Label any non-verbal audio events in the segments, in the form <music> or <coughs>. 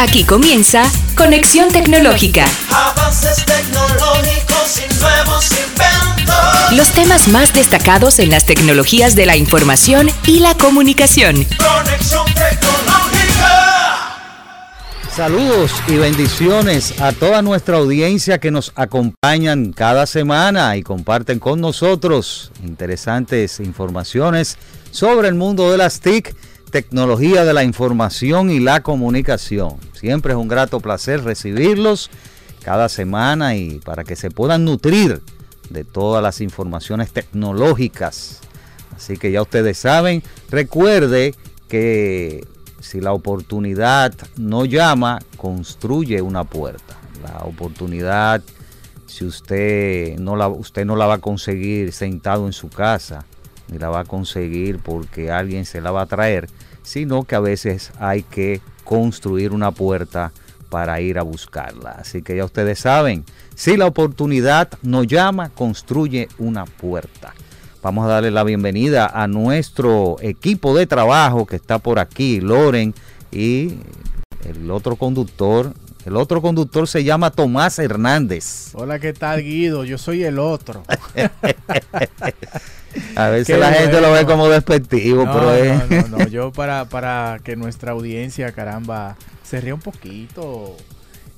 Aquí comienza Conexión Tecnológica. Avances tecnológicos y nuevos inventos. Los temas más destacados en las tecnologías de la información y la comunicación. Conexión tecnológica. Saludos y bendiciones a toda nuestra audiencia que nos acompañan cada semana y comparten con nosotros interesantes informaciones sobre el mundo de las TIC, tecnología de la información y la comunicación. Siempre es un grato placer recibirlos cada semana y para que se puedan nutrir de todas las informaciones tecnológicas. Así que ya ustedes saben, recuerde que si la oportunidad no llama, construye una puerta. La oportunidad, si usted no la, usted no la va a conseguir sentado en su casa, ni la va a conseguir porque alguien se la va a traer, sino que a veces hay que construir una puerta para ir a buscarla. Así que ya ustedes saben, si la oportunidad no llama, construye una puerta. Vamos a darle la bienvenida a nuestro equipo de trabajo que está por aquí, Loren, y el otro conductor. El otro conductor se llama Tomás Hernández. Hola, ¿qué tal Guido? Yo soy el otro. <laughs> A veces Qué la gente lo ve como despectivo, No, pero es... no, no, no, <laughs> yo para, para que nuestra audiencia, caramba, se ría un poquito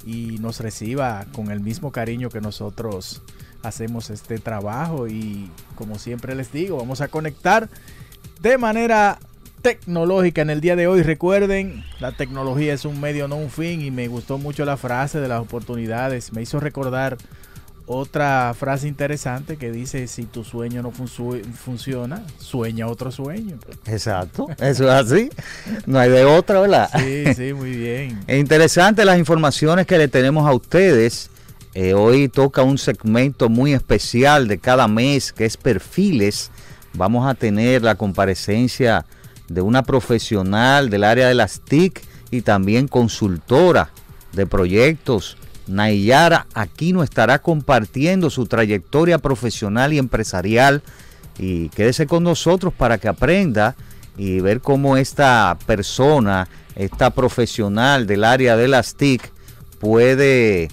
y nos reciba con el mismo cariño que nosotros hacemos este trabajo y como siempre les digo, vamos a conectar de manera tecnológica en el día de hoy. Recuerden, la tecnología es un medio, no un fin y me gustó mucho la frase de las oportunidades. Me hizo recordar otra frase interesante que dice, si tu sueño no funciona, sueña otro sueño. Exacto, eso es así. No hay de otra, ¿verdad? Sí, sí, muy bien. Es interesante las informaciones que le tenemos a ustedes. Eh, hoy toca un segmento muy especial de cada mes que es perfiles. Vamos a tener la comparecencia de una profesional del área de las TIC y también consultora de proyectos. Nayara Aquino estará compartiendo su trayectoria profesional y empresarial. Y quédese con nosotros para que aprenda y ver cómo esta persona, esta profesional del área de las TIC, puede,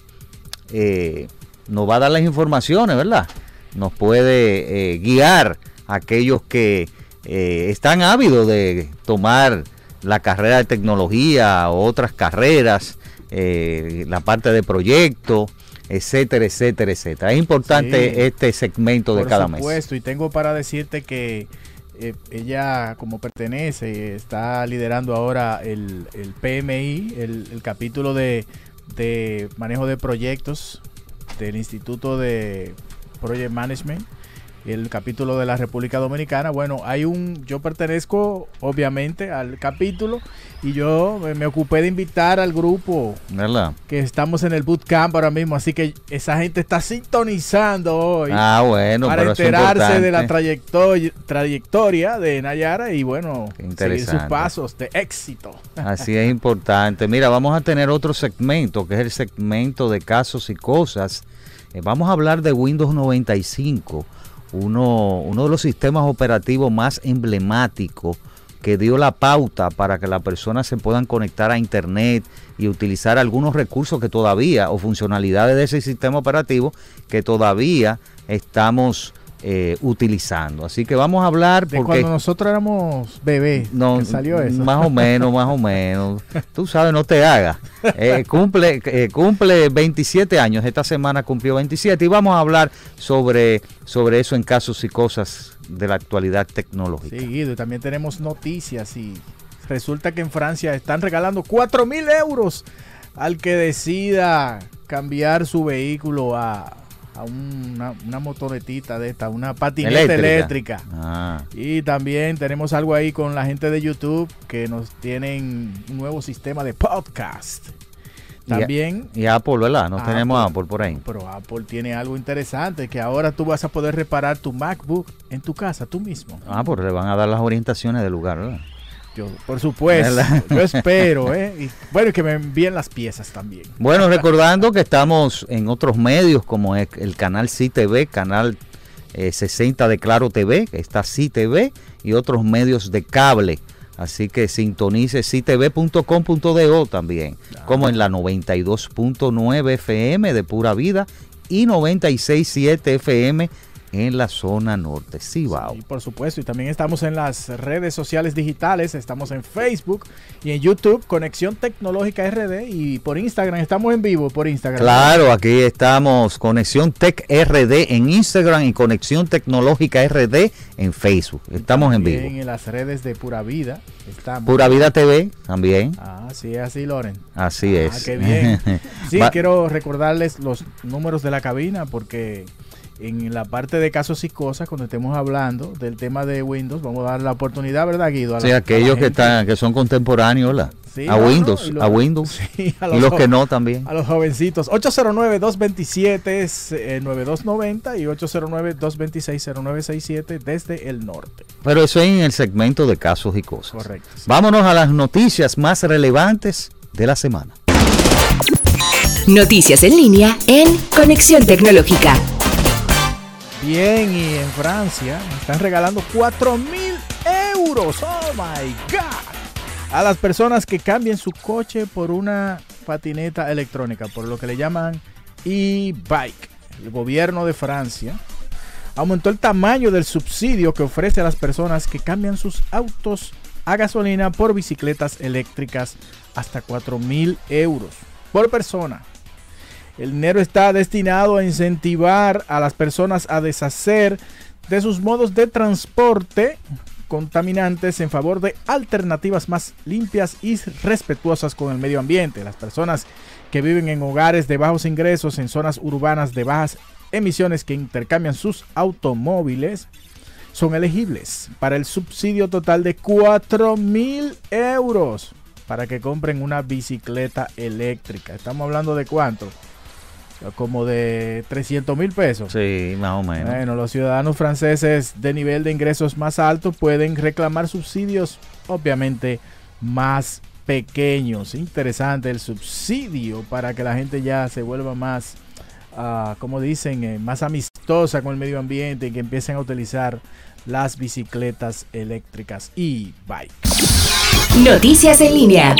eh, nos va a dar las informaciones, ¿verdad? Nos puede eh, guiar a aquellos que eh, están ávidos de tomar la carrera de tecnología o otras carreras, eh, la parte de proyecto, etcétera, etcétera, etcétera. Es importante Sí. este segmento de Por cada mes. supuesto, y tengo para decirte que eh, ella, como pertenece, está liderando ahora el, el PMI, el, el capítulo de, de manejo de proyectos del Instituto de Project Management, el capítulo de la República Dominicana. Bueno, hay un, yo pertenezco obviamente al capítulo y yo me, ocupé de invitar al grupo ¿Verdad? que estamos en el bootcamp ahora mismo, así que esa gente está sintonizando hoy Ah, bueno, para pero enterarse de la trayectoria, trayectoria de Nayara y bueno, seguir sus pasos de éxito. Así es importante. Mira, vamos a tener otro segmento, que es el segmento de casos y cosas. Eh, vamos a hablar de Windows 95, uno, uno de los sistemas operativos más emblemáticos que dio la pauta para que las personas se puedan conectar a Internet y utilizar algunos recursos que todavía, o funcionalidades de ese sistema operativo, que todavía estamos eh, utilizando. Así que vamos a hablar De porque... cuando nosotros éramos bebés, No, que salió eso. <laughs> Más o menos, más o menos. Tú sabes, no te hagas. Eh, cumple, eh, cumple 27 años. Esta semana cumplió 27 y vamos a hablar sobre, sobre eso en casos y cosas de la actualidad tecnológica. Sí, Guido, y también tenemos noticias y resulta que en Francia están regalando 4 mil euros al que decida cambiar su vehículo a, a una, una motonetita de esta, una patineta eléctrica. Ah, Y también tenemos algo ahí con la gente de YouTube que nos tienen un nuevo sistema de podcast. También, y Apple, ¿verdad? No Apple. tenemos Apple por ahí. pero Apple tiene algo interesante que ahora tú vas a poder reparar tu MacBook en tu casa tú mismo. Ah, pues le van a dar las orientaciones del lugar, ¿verdad? Yo, por supuesto, ¿Verdad? <laughs> yo espero, ¿eh? Y, bueno, que me envíen las piezas también. Bueno, <laughs> recordando que estamos en otros medios como es el canal CTV, canal eh, 60 de Claro TV, que está CTV, y otros medios de cable Así que sintonice citv.com.do también, como en la 92.9 FM de Pura Vida y 96.7 FM en la zona norte, Cibao. Y por supuesto, y también estamos en las redes sociales digitales, estamos en Facebook y en YouTube, Conexión Tecnológica RD, y por Instagram, estamos en vivo por Instagram. Claro, aquí estamos, Conexión Tech RD en Instagram y Conexión Tecnológica RD en Facebook. Estamos en vivo. en las redes de Pura Vida estamos. Pura Vida TV también. Ah, sí, es así, Loren. Así Ah, es. qué bien. <laughs> Sí, quiero recordarles los números de la cabina porque en la parte de casos y cosas, cuando estemos hablando del tema de Windows, vamos a dar la oportunidad, ¿verdad, Guido? A Sí, la- a aquellos la que están, que son contemporáneos, ¿la? Sí, a no, Windows, los- a Windows. Sí, <laughs> a y los que no también. A los jovencitos. 809-227 es, eh, 9290 y 809-226-0967 desde el norte. Pero eso es en el segmento de casos y cosas. Correcto. sí. Vámonos a las noticias más relevantes de la semana. Noticias en línea en Conexión Tecnológica. Bien, y en Francia están regalando 4 mil euros. Oh my God. A las personas que cambien su coche por una patineta electrónica, por lo que le llaman e-bike. El gobierno de Francia aumentó el tamaño del subsidio que ofrece a las personas que cambian sus autos a gasolina por bicicletas eléctricas hasta 4 mil euros por persona. El dinero está destinado a incentivar a las personas a deshacer de sus modos de transporte contaminantes en favor de alternativas más limpias y respetuosas con el medio ambiente. Las personas que viven en hogares de bajos ingresos en zonas urbanas de bajas emisiones que intercambian sus automóviles son elegibles para el subsidio total de 4 mil euros para que compren una bicicleta eléctrica. Estamos hablando de cuánto? Como de 300 mil pesos. Sí, más o menos. Bueno, los ciudadanos franceses de nivel de ingresos más alto pueden reclamar subsidios, obviamente, más pequeños. Interesante el subsidio para que la gente ya se vuelva más, ah, como dicen, eh, más amistosa con el medio ambiente y que empiecen a utilizar las bicicletas eléctricas y bike. Noticias en línea.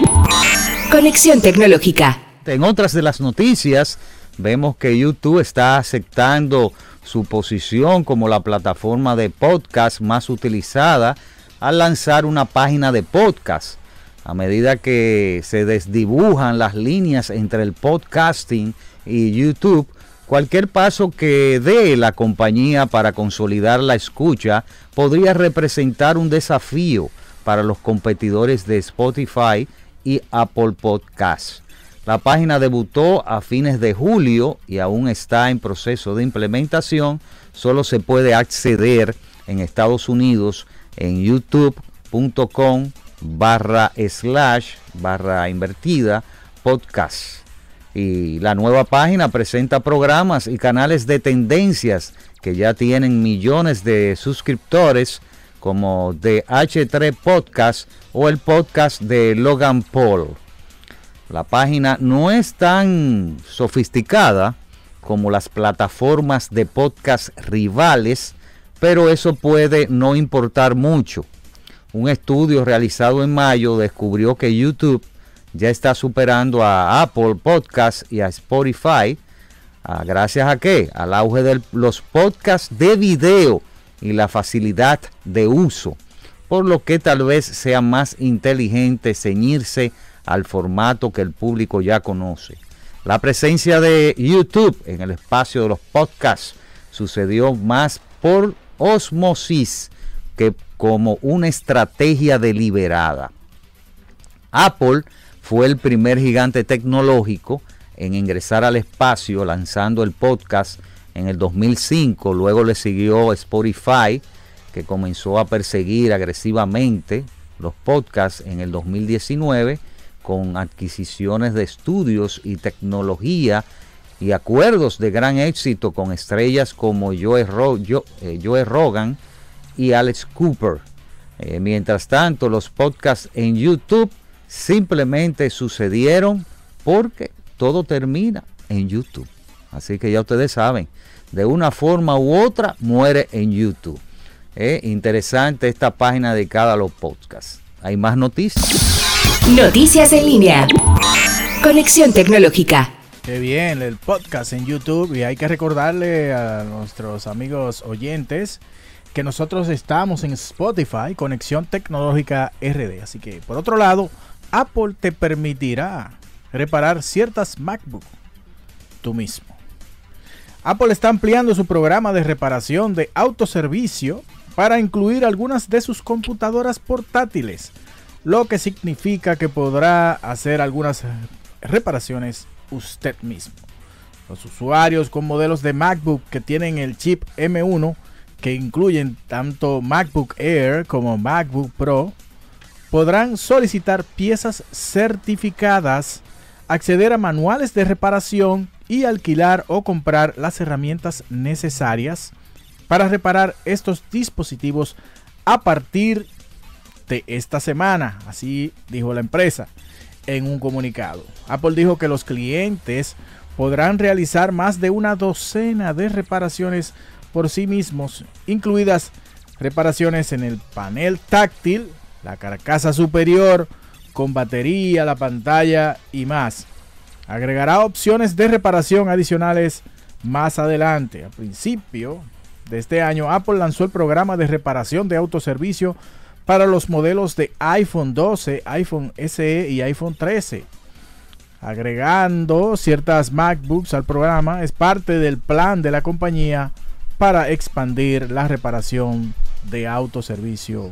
Conexión Tecnológica. En otras de las noticias, vemos que YouTube está aceptando su posición como la plataforma de podcast más utilizada al lanzar una página de podcast. A medida que se desdibujan las líneas entre el podcasting y YouTube, cualquier paso que dé la compañía para consolidar la escucha podría representar un desafío para los competidores de Spotify y Apple Podcasts. La página debutó a fines de julio y aún está en proceso de implementación. Solo se puede acceder en Estados Unidos en youtube.com barra slash barra invertida podcast. Y la nueva página presenta programas y canales de tendencias que ya tienen millones de suscriptores como de H3 Podcast o el podcast de Logan Paul. La página no es tan sofisticada como las plataformas de podcast rivales, pero eso puede no importar mucho. Un estudio realizado en mayo descubrió que YouTube ya está superando a Apple Podcasts y a Spotify. Ah, ¿Gracias a qué? Al auge de los podcasts de video y la facilidad de uso. Por lo que tal vez sea más inteligente ceñirse al formato que el público ya conoce. La presencia de YouTube en el espacio de los podcasts sucedió más por osmosis que como una estrategia deliberada. Apple fue el primer gigante tecnológico en ingresar al espacio lanzando el podcast en el 2005. Luego le siguió Spotify, que comenzó a perseguir agresivamente los podcasts en el 2019 con adquisiciones de estudios y tecnología y acuerdos de gran éxito con estrellas como Joe, Ro- Jo- eh, Joe Rogan y Alex Cooper. Eh, mientras tanto, los podcasts en YouTube simplemente sucedieron porque todo termina en YouTube. Así que ya ustedes saben, de una forma u otra muere en YouTube. Eh, interesante esta página dedicada a los podcasts. hay más noticias. Noticias en línea. Conexión tecnológica. Qué bien, el podcast en YouTube y hay que recordarle a nuestros amigos oyentes que nosotros estamos en Spotify, Conexión Tecnológica RD. Así que, por otro lado, Apple te permitirá reparar ciertas MacBook tú mismo. Apple está ampliando su programa de reparación de autoservicio para incluir algunas de sus computadoras portátiles, lo que significa que podrá hacer algunas reparaciones usted mismo. Los usuarios con modelos de MacBook que tienen el chip M1, que incluyen tanto MacBook Air como MacBook Pro, podrán solicitar piezas certificadas, acceder a manuales de reparación y alquilar o comprar las herramientas necesarias para reparar estos dispositivos a partir esta semana, así dijo la empresa en un comunicado. Apple dijo que los clientes podrán realizar más de una docena de reparaciones por sí mismos, incluidas reparaciones en el panel táctil, la carcasa superior, con batería, la pantalla y más. Agregará opciones de reparación adicionales más adelante. A principio de este año, Apple lanzó el programa de reparación de autoservicio para los modelos de iPhone 12, iPhone SE y iPhone 13. Agregando ciertas MacBooks al programa es parte del plan de la compañía para expandir la reparación de autoservicio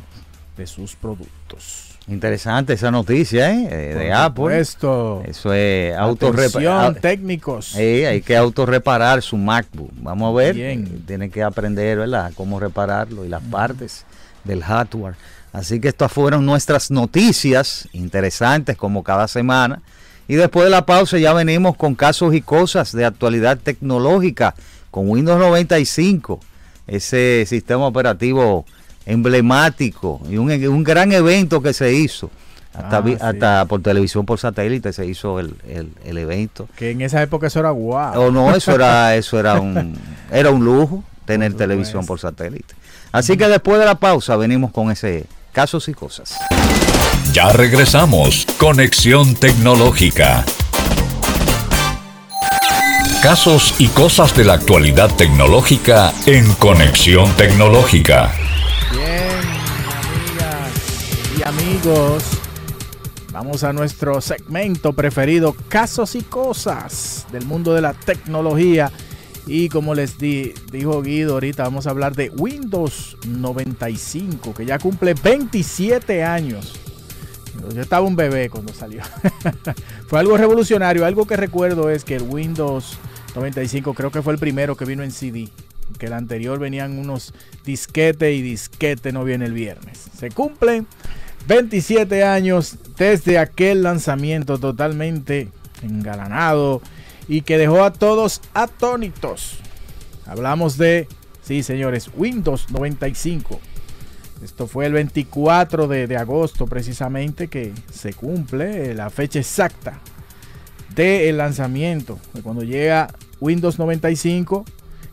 de sus productos. Interesante esa noticia ¿eh? Eh, de Apple. Esto. Eso es autorreparación. técnicos. Eh, hay que autorreparar su MacBook. Vamos a ver. Bien. Tiene que aprender, ¿verdad? Cómo repararlo y las partes del hardware. Así que estas fueron nuestras noticias interesantes como cada semana. Y después de la pausa ya venimos con casos y cosas de actualidad tecnológica con Windows 95, ese sistema operativo emblemático y un, gran evento que se hizo. Hasta, Ah, sí. hasta por televisión por satélite se hizo el, el- el evento. Que en esa época eso era guau. O no, eso era, <laughs> eso era un, era un lujo tener televisión por satélite. Así que después de la pausa venimos con ese casos y cosas. Ya regresamos. Conexión tecnológica. Casos y cosas de la actualidad tecnológica en Conexión Tecnológica. Bien, amigas y amigos. Vamos a nuestro segmento preferido, casos y cosas del mundo de la tecnología. Y como les di- dijo Guido ahorita, vamos a hablar de Windows 95, que ya cumple 27 años. Yo estaba un bebé cuando salió. <laughs> fue algo revolucionario. Algo que recuerdo es que el Windows 95 creo que fue el primero que vino en CD. Que el anterior venían unos disquete y disquete no viene el viernes. Se cumplen 27 años desde aquel lanzamiento totalmente engalanado y que dejó a todos atónitos. Hablamos de, sí señores, Windows 95. Esto fue el 24 de, agosto precisamente que se cumple la fecha exacta del lanzamiento, de cuando llega Windows 95,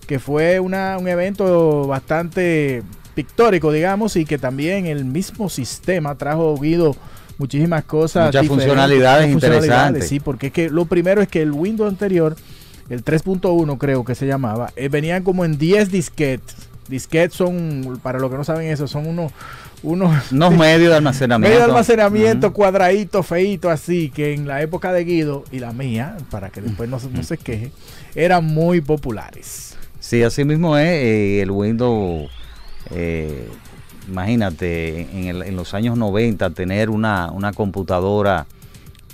que fue una- un evento bastante pictórico, digamos, y que también el mismo sistema trajo Guido muchísimas cosas. Muchas funcionalidades interesantes. Sí, porque es que lo primero es que el Windows anterior, el 3.1 creo que se llamaba, eh, venían como en 10 disquetes. Disquetes son, para los que no saben eso, son unos, unos Unos <laughs> medios de almacenamiento. medio de almacenamiento, Ujú. cuadradito, feito, así, que en la época de Guido y la mía, para que después no, se- no se queje, eran muy populares. Sí, así mismo es. eh, el Windows, eh, imagínate, en, los años 90 tener una, una computadora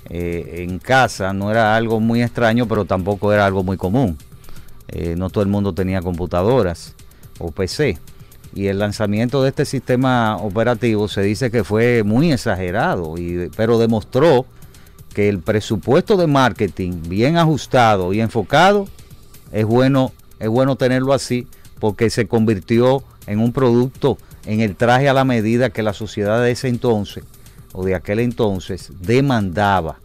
eh, en casa no era algo muy extraño, pero tampoco era algo muy común. Eh, no todo el mundo tenía computadoras o PC. Y el lanzamiento de este sistema operativo se dice que fue muy exagerado, pero demostró que el presupuesto de marketing bien ajustado y enfocado es bueno, es bueno tenerlo así porque se convirtió en un producto en el traje a la medida que la sociedad de ese entonces o de aquel entonces demandaba.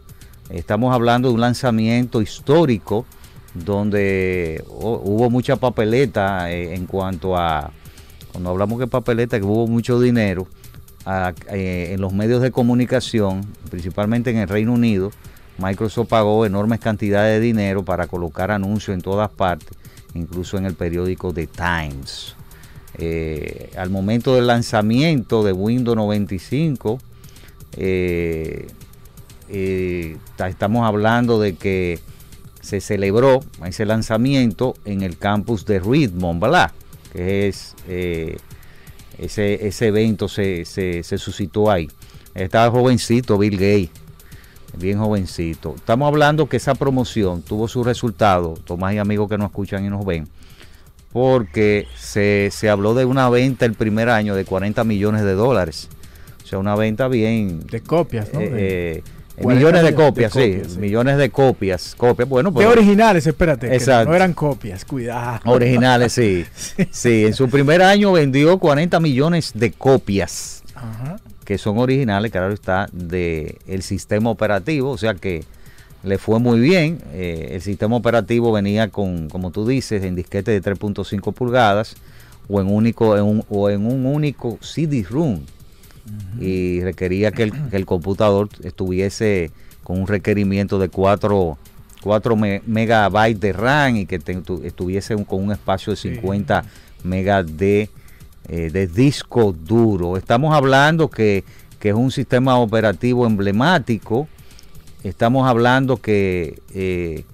Estamos hablando de un lanzamiento histórico donde hu- hubo mucha papeleta eh, en cuanto a, cuando hablamos de papeleta, que hubo mucho dinero, eh, en los medios de comunicación, principalmente en el Reino Unido, Microsoft pagó enormes cantidades de dinero para colocar anuncios en todas partes, incluso en el periódico The Times. Eh, al momento del lanzamiento de Windows 95, eh, eh, ta- estamos hablando de que se celebró ese lanzamiento en el campus de Redmond, ¿verdad? Que es eh, ese, ese evento se, se- se suscitó ahí. Estaba jovencito Bill Gates, bien jovencito. Estamos hablando que esa promoción tuvo su resultado, Tomás y amigos que nos escuchan y nos ven, porque se, se habló de una venta el primer año de 40 millones de dólares. O sea, una venta bien... De copias, ¿no? eh, De- eh, 40 millones de de copias, sí, millones de copias, copias, bueno, de pues, originales, espérate. Exacto. no eran copias, cuidado. originales, sí. <laughs> Sí, en su primer año vendió 40 millones de copias, Ajá. que son originales, claro está, de el sistema operativo, o sea que le fue muy bien. Eh, el sistema operativo venía con, como tú dices, en disquete de 3.5 pulgadas o en único en un, o en un único CD-ROOM y requería que el, que el computador estuviese con un requerimiento de 4, 4 me- megabytes de RAM y que te- tu- estuviese un- con un espacio de 50 megas de, eh, de disco duro. Estamos hablando que, que es un sistema operativo emblemático. Estamos hablando que eh,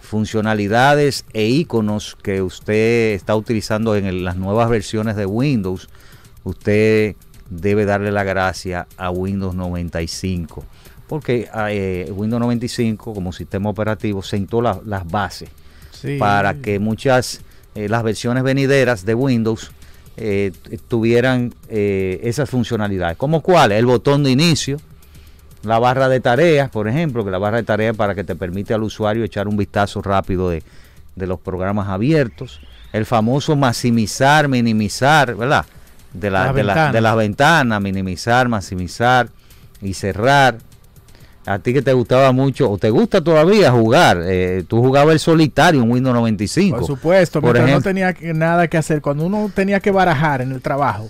funcionalidades e iconos que usted está utilizando en el- las nuevas versiones de Windows, usted debe darle la gracia a Windows 95. Porque eh, Windows 95 como sistema operativo sentó la- las bases Sí. para que muchas, eh, las versiones venideras de Windows eh, tuvieran esas funcionalidades. ¿Como cuál? El botón de inicio, la barra de tareas, por ejemplo, que la barra de tareas para que te permite al usuario echar un vistazo rápido de, de los programas abiertos, el famoso maximizar, minimizar, ¿verdad? De, la- Las de, la- ventanas. de las ventanas, minimizar, maximizar y cerrar. A ti que te gustaba mucho, o te gusta todavía jugar, eh, tú jugabas el solitario en Windows 95. Por supuesto, Por mientras no ejemplo. tenía nada que hacer, cuando uno tenía que barajar en el trabajo.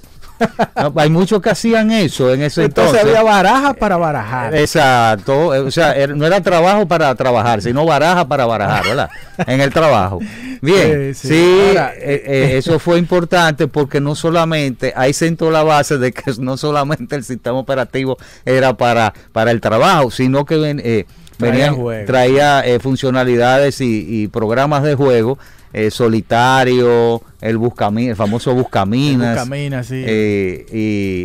No, hay muchos que hacían eso en ese Entonces, entonces. había baraja para barajar. Exacto, eh, o sea, era- no era trabajo para trabajar, sino baraja para barajar, ¿verdad? En el trabajo. Bien, Sí, sí, sí. Ahora- eh, eh, eso fue importante porque no solamente, ahí sentó la base de que no solamente el sistema operativo era para, para el trabajo, sino que ven- eh, Traía juegos. traía eh, funcionalidades y, y programas de juego, eh, solitario, el buscaminas, el famoso buscaminas. Camina, sí. Eh,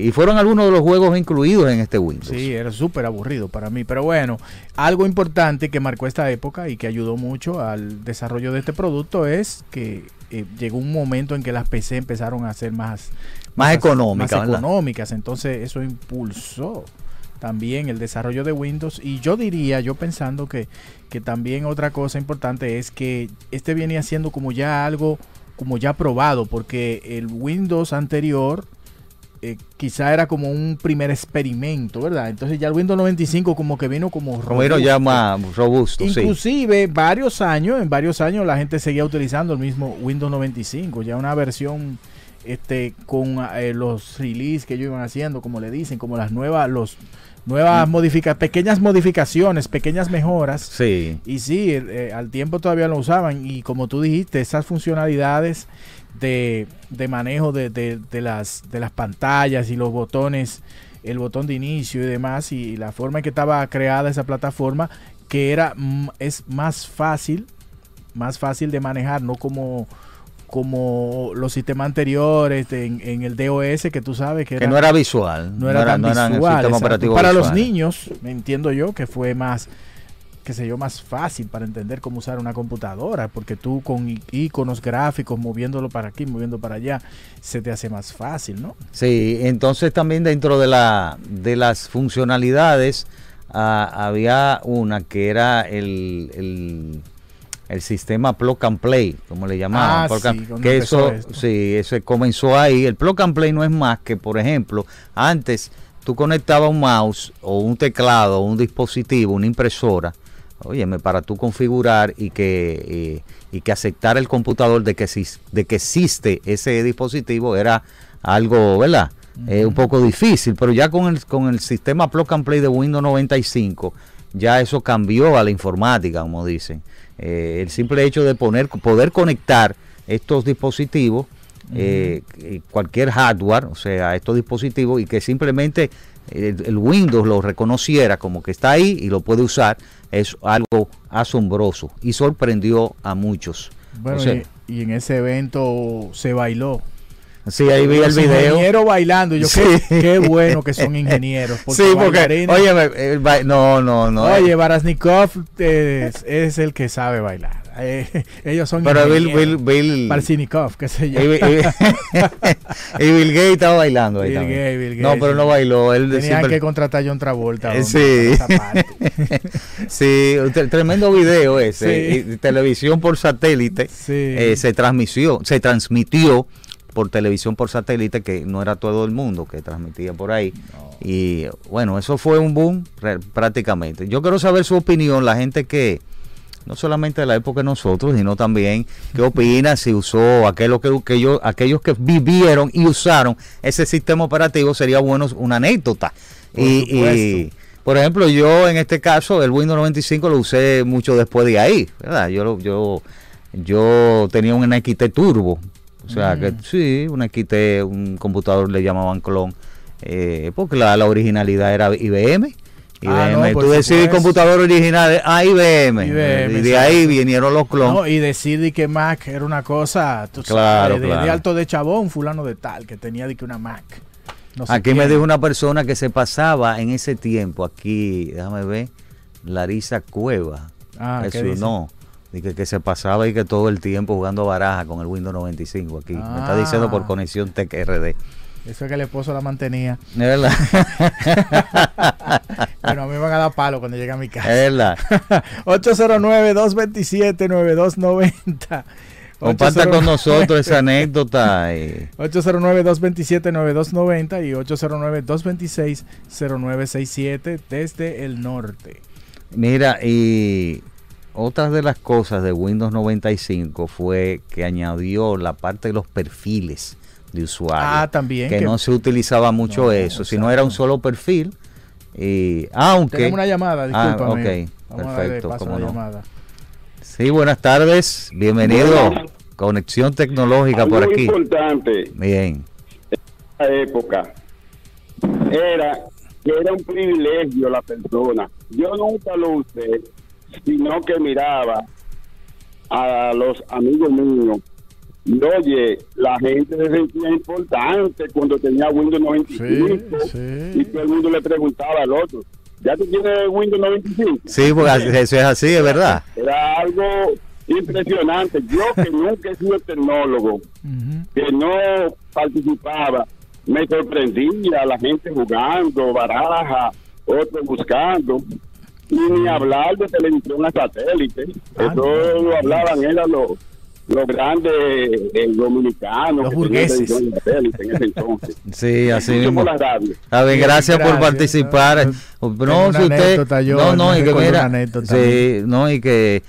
y, y fueron algunos de los juegos incluidos en este Windows. Sí, era súper aburrido para mí. Pero bueno, algo importante que marcó esta época y que ayudó mucho al desarrollo de este producto es que eh, llegó un momento en que las PC empezaron a ser más, Más económicas, más ¿verdad? económicas. Entonces eso impulsó también el desarrollo de Windows. Y yo diría, yo pensando que, que también otra cosa importante es que este venía siendo como ya algo como ya probado, porque el Windows anterior eh, quizá era como un primer experimento, ¿verdad? Entonces ya el Windows 95 como que vino como robusto. ya más robusto, sí. Inclusive varios años, en varios años la gente seguía utilizando el mismo Windows 95, ya una versión este con eh, los release que ellos iban haciendo, como le dicen, como las nuevas los nuevas modificaciones, pequeñas modificaciones, pequeñas mejoras. Sí. Y sí, el- eh, al tiempo todavía lo usaban y como tú dijiste, esas funcionalidades de, de manejo de, de- de las, de las pantallas y los botones, el botón de inicio y demás, y la forma en que estaba creada esa plataforma, que era mm, es más fácil, más fácil de manejar, no como como los sistemas anteriores en, en el DOS que tú sabes que, Que no era visual. no era tan no eran el visual, sistema exacto. operativo para los niños entiendo yo que fue más qué sé yo más fácil para entender cómo usar una computadora porque tú con iconos gráficos moviéndolo para aquí moviendo para allá se te hace más fácil no Sí, entonces también dentro de, la, de las funcionalidades ah, había una que era el, el, el sistema plug and play, como le llamaban. Ah, sí, que eso, esto. sí, eso comenzó ahí. El plug and play no es más que, por ejemplo, antes tú conectabas un mouse o un teclado un dispositivo, una impresora, óyeme, para tú configurar y que, eh, y que aceptar el computador de que, de que existe ese dispositivo era algo, ¿verdad? Es un poco difícil, pero ya con el, con el sistema Plug and Play de Windows 95, ya eso cambió a la informática, como dicen. Eh, el simple hecho de poner, poder conectar estos dispositivos, eh, cualquier hardware, o sea, estos dispositivos, y que simplemente el, el Windows lo reconociera como que está ahí y lo puede usar, es algo asombroso y sorprendió a muchos. Bueno, O sea, y, y en ese evento se bailó. Sí, ahí vi el video. ingenieros bailando. Yo, Sí. qué, qué bueno que son ingenieros. <laughs> Sí, porque, oye, ba- no, no, no. Oye, eh, Barasnikov es, es el que sabe bailar. Eh, <laughs> ellos son pero Bill, Bill. Bill, Barsinikov, qué sé yo. y, Bill- y- <laughs> y Bill Gates estaba bailando ahí Bill también. Bill no, Gates, pero no bailó. Él Tenían siempre- que contratar a John Travolta. Eh, hombre, sí. sí, tremendo video ese. Sí. y televisión por satélite. Sí. eh, se transmitió, se transmitió por televisión por satélite, que no era todo el mundo que transmitía por ahí. Y bueno, eso fue un boom prácticamente. Yo quiero saber su opinión, la gente que, no solamente de la época de nosotros, sino también qué <laughs> opina si usó aquello que, que yo, aquellos que vivieron y usaron ese sistema operativo, sería bueno una anécdota. Por y, por ejemplo, yo en este caso, el Windows 95 lo usé mucho después de ahí, ¿verdad? Yo, yo, yo tenía un NXT Turbo, o sea, que sí, un NXT, un computador le llamaban clon, eh, porque la, la originalidad era IBM. IBM, Ah, no, tú supuesto. computador original, a IBM, IBM, y de ahí vinieron los clones. No, y decir que Mac era una cosa, tú Claro, sabes, de, claro. de alto de chabón, fulano de tal, que tenía de que una Mac. No Aquí me dijo una persona que se pasaba en ese tiempo, aquí, déjame ver, Larisa Cueva. Ah, ¿qué Eso dice? no. Y que, que se pasaba y que todo el tiempo jugando baraja con el Windows 95 aquí. Me está Ah. diciendo por conexión Tech RD. Eso es que el esposo la mantenía. Es verdad. <laughs> Bueno, a mí me van a dar palo cuando llegue a mi es casa. verdad. <laughs> 809-227-9290. Comparta con nosotros esa <laughs> anécdota. y- 809-227-9290 y 809-226-0967 desde el norte. Mira, y otra de las cosas de Windows 95 fue que añadió la parte de los perfiles de usuario. Ah, también. que, que- no se utilizaba mucho No, eso, si no era un solo perfil. Y aunque Tenemos una llamada, Ah, discúlpame. ok, Vamos perfecto, paso a cómo la no. llamada. sí, buenas tardes, bienvenido. Conexión tecnológica Algo por aquí. importante Bien. en esa época era que era un privilegio la persona. Yo nunca lo usé, sino que miraba a los amigos míos. Y oye, la gente se sentía importante cuando tenía Windows 95 Sí, y sí. todo el mundo le preguntaba al otro, ¿ya tú tienes Windows 95? Sí, porque eso es así, es verdad. Era algo impresionante. Yo que nunca he sido tecnólogo, que no participaba, me sorprendía la gente jugando, baraja, otros buscando, y ni hablar de televisión a satélite. Ah, Eso no, lo hablaban, eran los, los grandes eh, dominicanos Los burgueses. en ese entonces. <laughs> Sí, así mismo. por la radio. A ver, Bien, gracias, por gracias. participar. No, si usted. anécdota, yo, no, no, y que mira. Sí, no, y que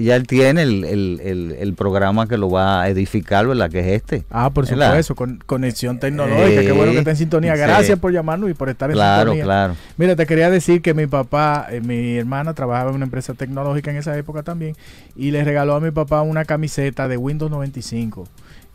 ya él tiene el, el, el, el programa que lo va a edificar, ¿verdad? Que es este. Ah, por ¿Verdad? supuesto, con conexión tecnológica. Qué bueno que está en sintonía. Sí. Gracias por llamarnos y por estar en Claro, sintonía. claro. Mira, te quería decir que mi papá, eh, mi hermana trabajaba en una empresa tecnológica en esa época también y le regaló a mi papá una camiseta de Windows 95.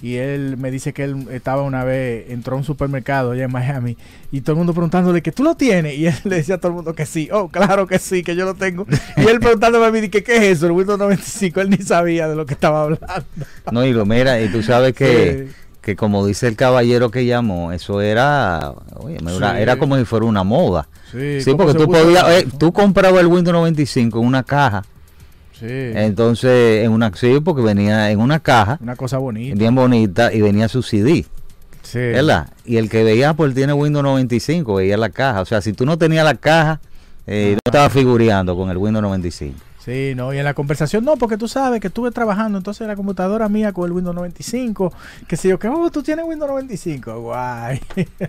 Y él me dice que él estaba una vez, entró a un supermercado allá en Miami y todo el mundo preguntándole que tú lo tienes. Y él <laughs> le decía a todo el mundo que sí. Oh, claro que sí, que yo lo tengo. Y él preguntándome a mí, que ¿qué es eso? El Windows 95. Él ni sabía de lo que estaba hablando. No, y lo mira, y tú sabes que, Sí. que como dice el caballero que llamó, eso era, oye, era, como si fuera una moda. Sí, Sí, ¿cómo porque tú podías, eh, tú comprabas el Windows 95 en una caja, Sí, entonces en una, sí, porque venía en una caja una cosa bonita. bien bonita y venía su CD. Sí. ¿verdad? Y el que veía, pues tiene Windows 95, veía la caja. O sea, si tú no tenías la caja, eh, no estaba figureando con el Windows 95. Sí, no, y en la conversación no, porque tú sabes que estuve trabajando, entonces la computadora mía con el Windows 95, que sé yo, que, oh, tú tienes Windows 95, guay.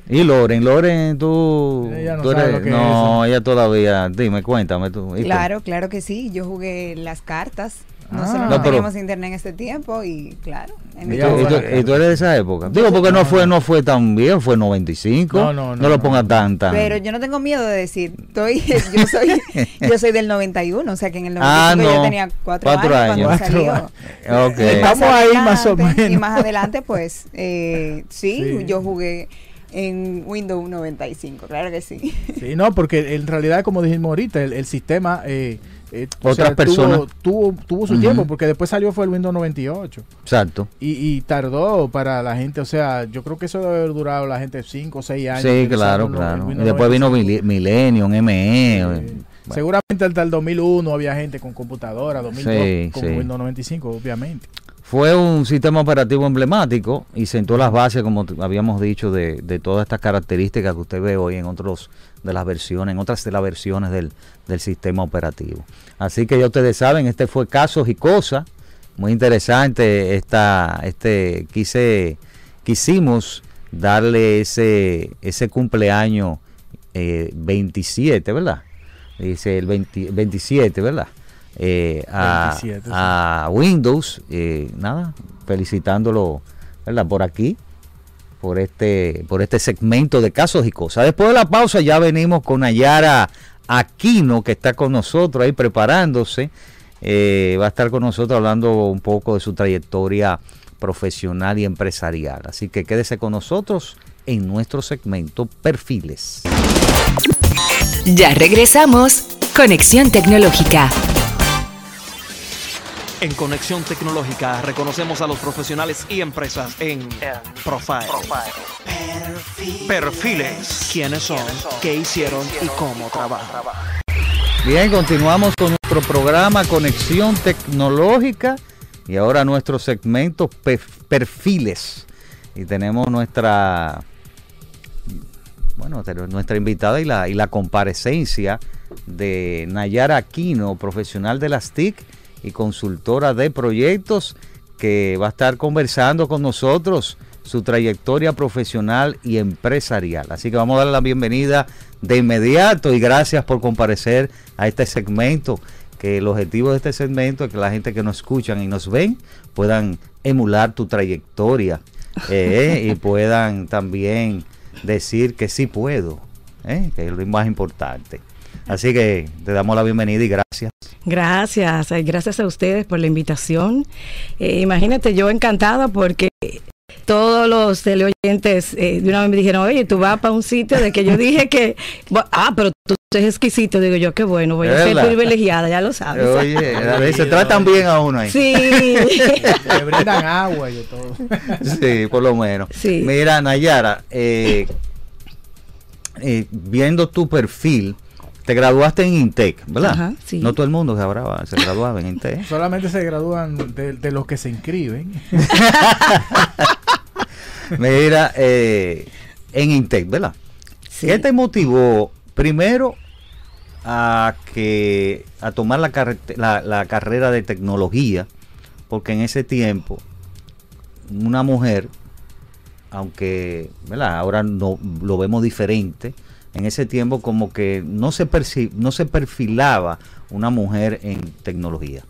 Y Loren, Loren, tú... Ella no tú sabe lo que es no, ella todavía, dime, cuéntame tú. Claro, claro que sí. Yo jugué las cartas. Nosotros Ah. no, No, teníamos internet en ese tiempo y claro. En mi ¿Y tú, y casa- tú- y tú eres de esa época? Digo, porque no fue, no fue tan bien, fue 95. No, no, no, lo no. pongas tan, tan. Pero yo no tengo miedo de decir, estoy, <laughs> yo soy, <laughs> yo soy del 91, o sea que en el 95 Ah, yo tenía cuatro, Cuatro años, años. cuando salió. Cuatro <laughs> Ok. Y más Estamos ahí más o adelante- Y menos. más adelante, pues, eh, sí, Sí. yo jugué en Windows 95, claro que sí. Sí, no, porque en realidad, como dijimos ahorita, el, el sistema... Eh, eh, Otras sea, personas. Tuvo, tuvo, tuvo su tiempo, porque después salió fue el Windows 98. Exacto. Y, y tardó para la gente, o sea, yo creo que eso debe haber durado la gente 5 o 6 años. Sí, claro, claro. Y después vino 95. Mil- Millennium, ME. Sí. bueno. Seguramente hasta el 2001 había gente con computadora, 2002 Sí, con sí. Windows 95, obviamente. Fue un sistema operativo emblemático y sentó las bases, como habíamos dicho, de, de todas estas características que usted ve hoy en otros de las versiones, en otras de las versiones del, del sistema operativo. Así que ya ustedes saben, este fue Casos y Cosas. Muy interesante esta, este, quise, quisimos darle ese, ese cumpleaños eh, 27, ¿verdad? Dice el 20 27, ¿verdad? Eh, a, 27, sí. a Windows, eh, nada, felicitándolo, ¿verdad? Por aquí, por este, por este segmento de casos y cosas. Después de la pausa ya venimos con Ayara Aquino, que está con nosotros ahí preparándose. Eh, va a estar con nosotros hablando un poco de su trayectoria profesional y empresarial. Así que quédese con nosotros en nuestro segmento Perfiles. Ya regresamos. Conexión Tecnológica. En Conexión Tecnológica reconocemos a los profesionales y empresas en Profile. Perfiles. ¿Quiénes son? ¿Qué hicieron? ¿Y cómo trabajan? Bien, continuamos con nuestro programa Conexión Tecnológica y ahora nuestro segmento pe- Perfiles. Y tenemos nuestra bueno, tenemos nuestra invitada y la, y la comparecencia de Nayara Aquino, profesional de las TIC y consultora de proyectos, que va a estar conversando con nosotros su trayectoria profesional y empresarial. Así que vamos a darle la bienvenida de inmediato y gracias por comparecer a este segmento, que el objetivo de este segmento es que la gente que nos escuchan y nos ven puedan emular tu trayectoria eh, y <laughs> puedan también decir que sí puedo, eh, que es lo más importante. Así que te damos la bienvenida y gracias. Gracias, eh, gracias a ustedes por la invitación. Eh, imagínate, yo encantada porque todos los teleoyentes eh, de una vez me dijeron, oye, tú vas para un sitio de que yo dije que, ah, pero tú eres exquisito. Digo yo, qué bueno, voy a ser privilegiada, ya lo sabes. Oye, a <laughs> veces se tratan bien a uno ahí. Sí. <laughs> Le brindan agua y de todo. Sí, por lo menos. Sí. Mira, Nayara, eh, eh, viendo tu perfil, te graduaste en Intec, ¿verdad? Ajá, sí. No todo el mundo se, habrá- se graduaba en Intec. <laughs> Solamente se gradúan de, de los que se inscriben. <laughs> Mira, eh, en Intec, ¿verdad? Sí. ¿Qué te motivó primero a que a tomar la, la carrera de tecnología? Porque en ese tiempo una mujer, aunque ¿verdad? ahora no lo vemos diferente, en ese tiempo como que no se no se perfilaba una mujer en tecnología.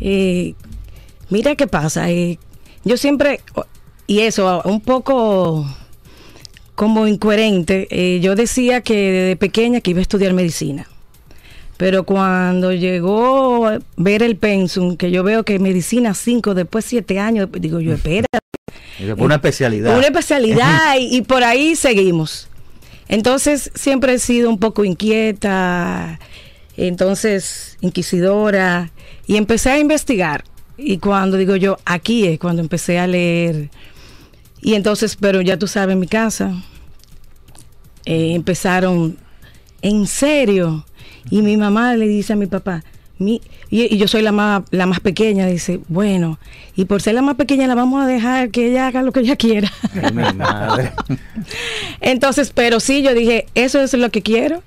Eh, mira qué pasa. eh, yo siempre, y eso, un poco como incoherente, eh, yo decía que desde pequeña que iba a estudiar medicina. Pero cuando llegó a ver el pensum, que yo veo que medicina 5, después 7 años, digo yo, espera, una especialidad. una especialidad <laughs> y, y por ahí seguimos. Entonces siempre he sido un poco inquieta, entonces inquisidora y empecé a investigar. Y cuando digo yo, aquí es cuando empecé a leer. Y entonces, pero ya tú sabes, en mi casa eh, empezaron, en serio. Y mi mamá le dice a mi papá, mi, y, y yo soy la más, la más pequeña, dice, bueno, y por ser la más pequeña la vamos a dejar que ella haga lo que ella quiera. Ay, mi madre. <laughs> Entonces, pero sí, yo dije, eso es lo que quiero.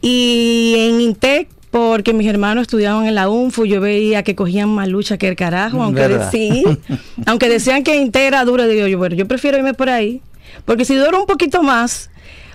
Y en Intec porque mis hermanos estudiaban en la UNFU, yo veía que cogían más lucha que el carajo, aunque de- ¿Verdad? sí, <laughs> aunque decían que Inte era duro, digo yo, bueno, yo prefiero irme por ahí, porque si duro un poquito más,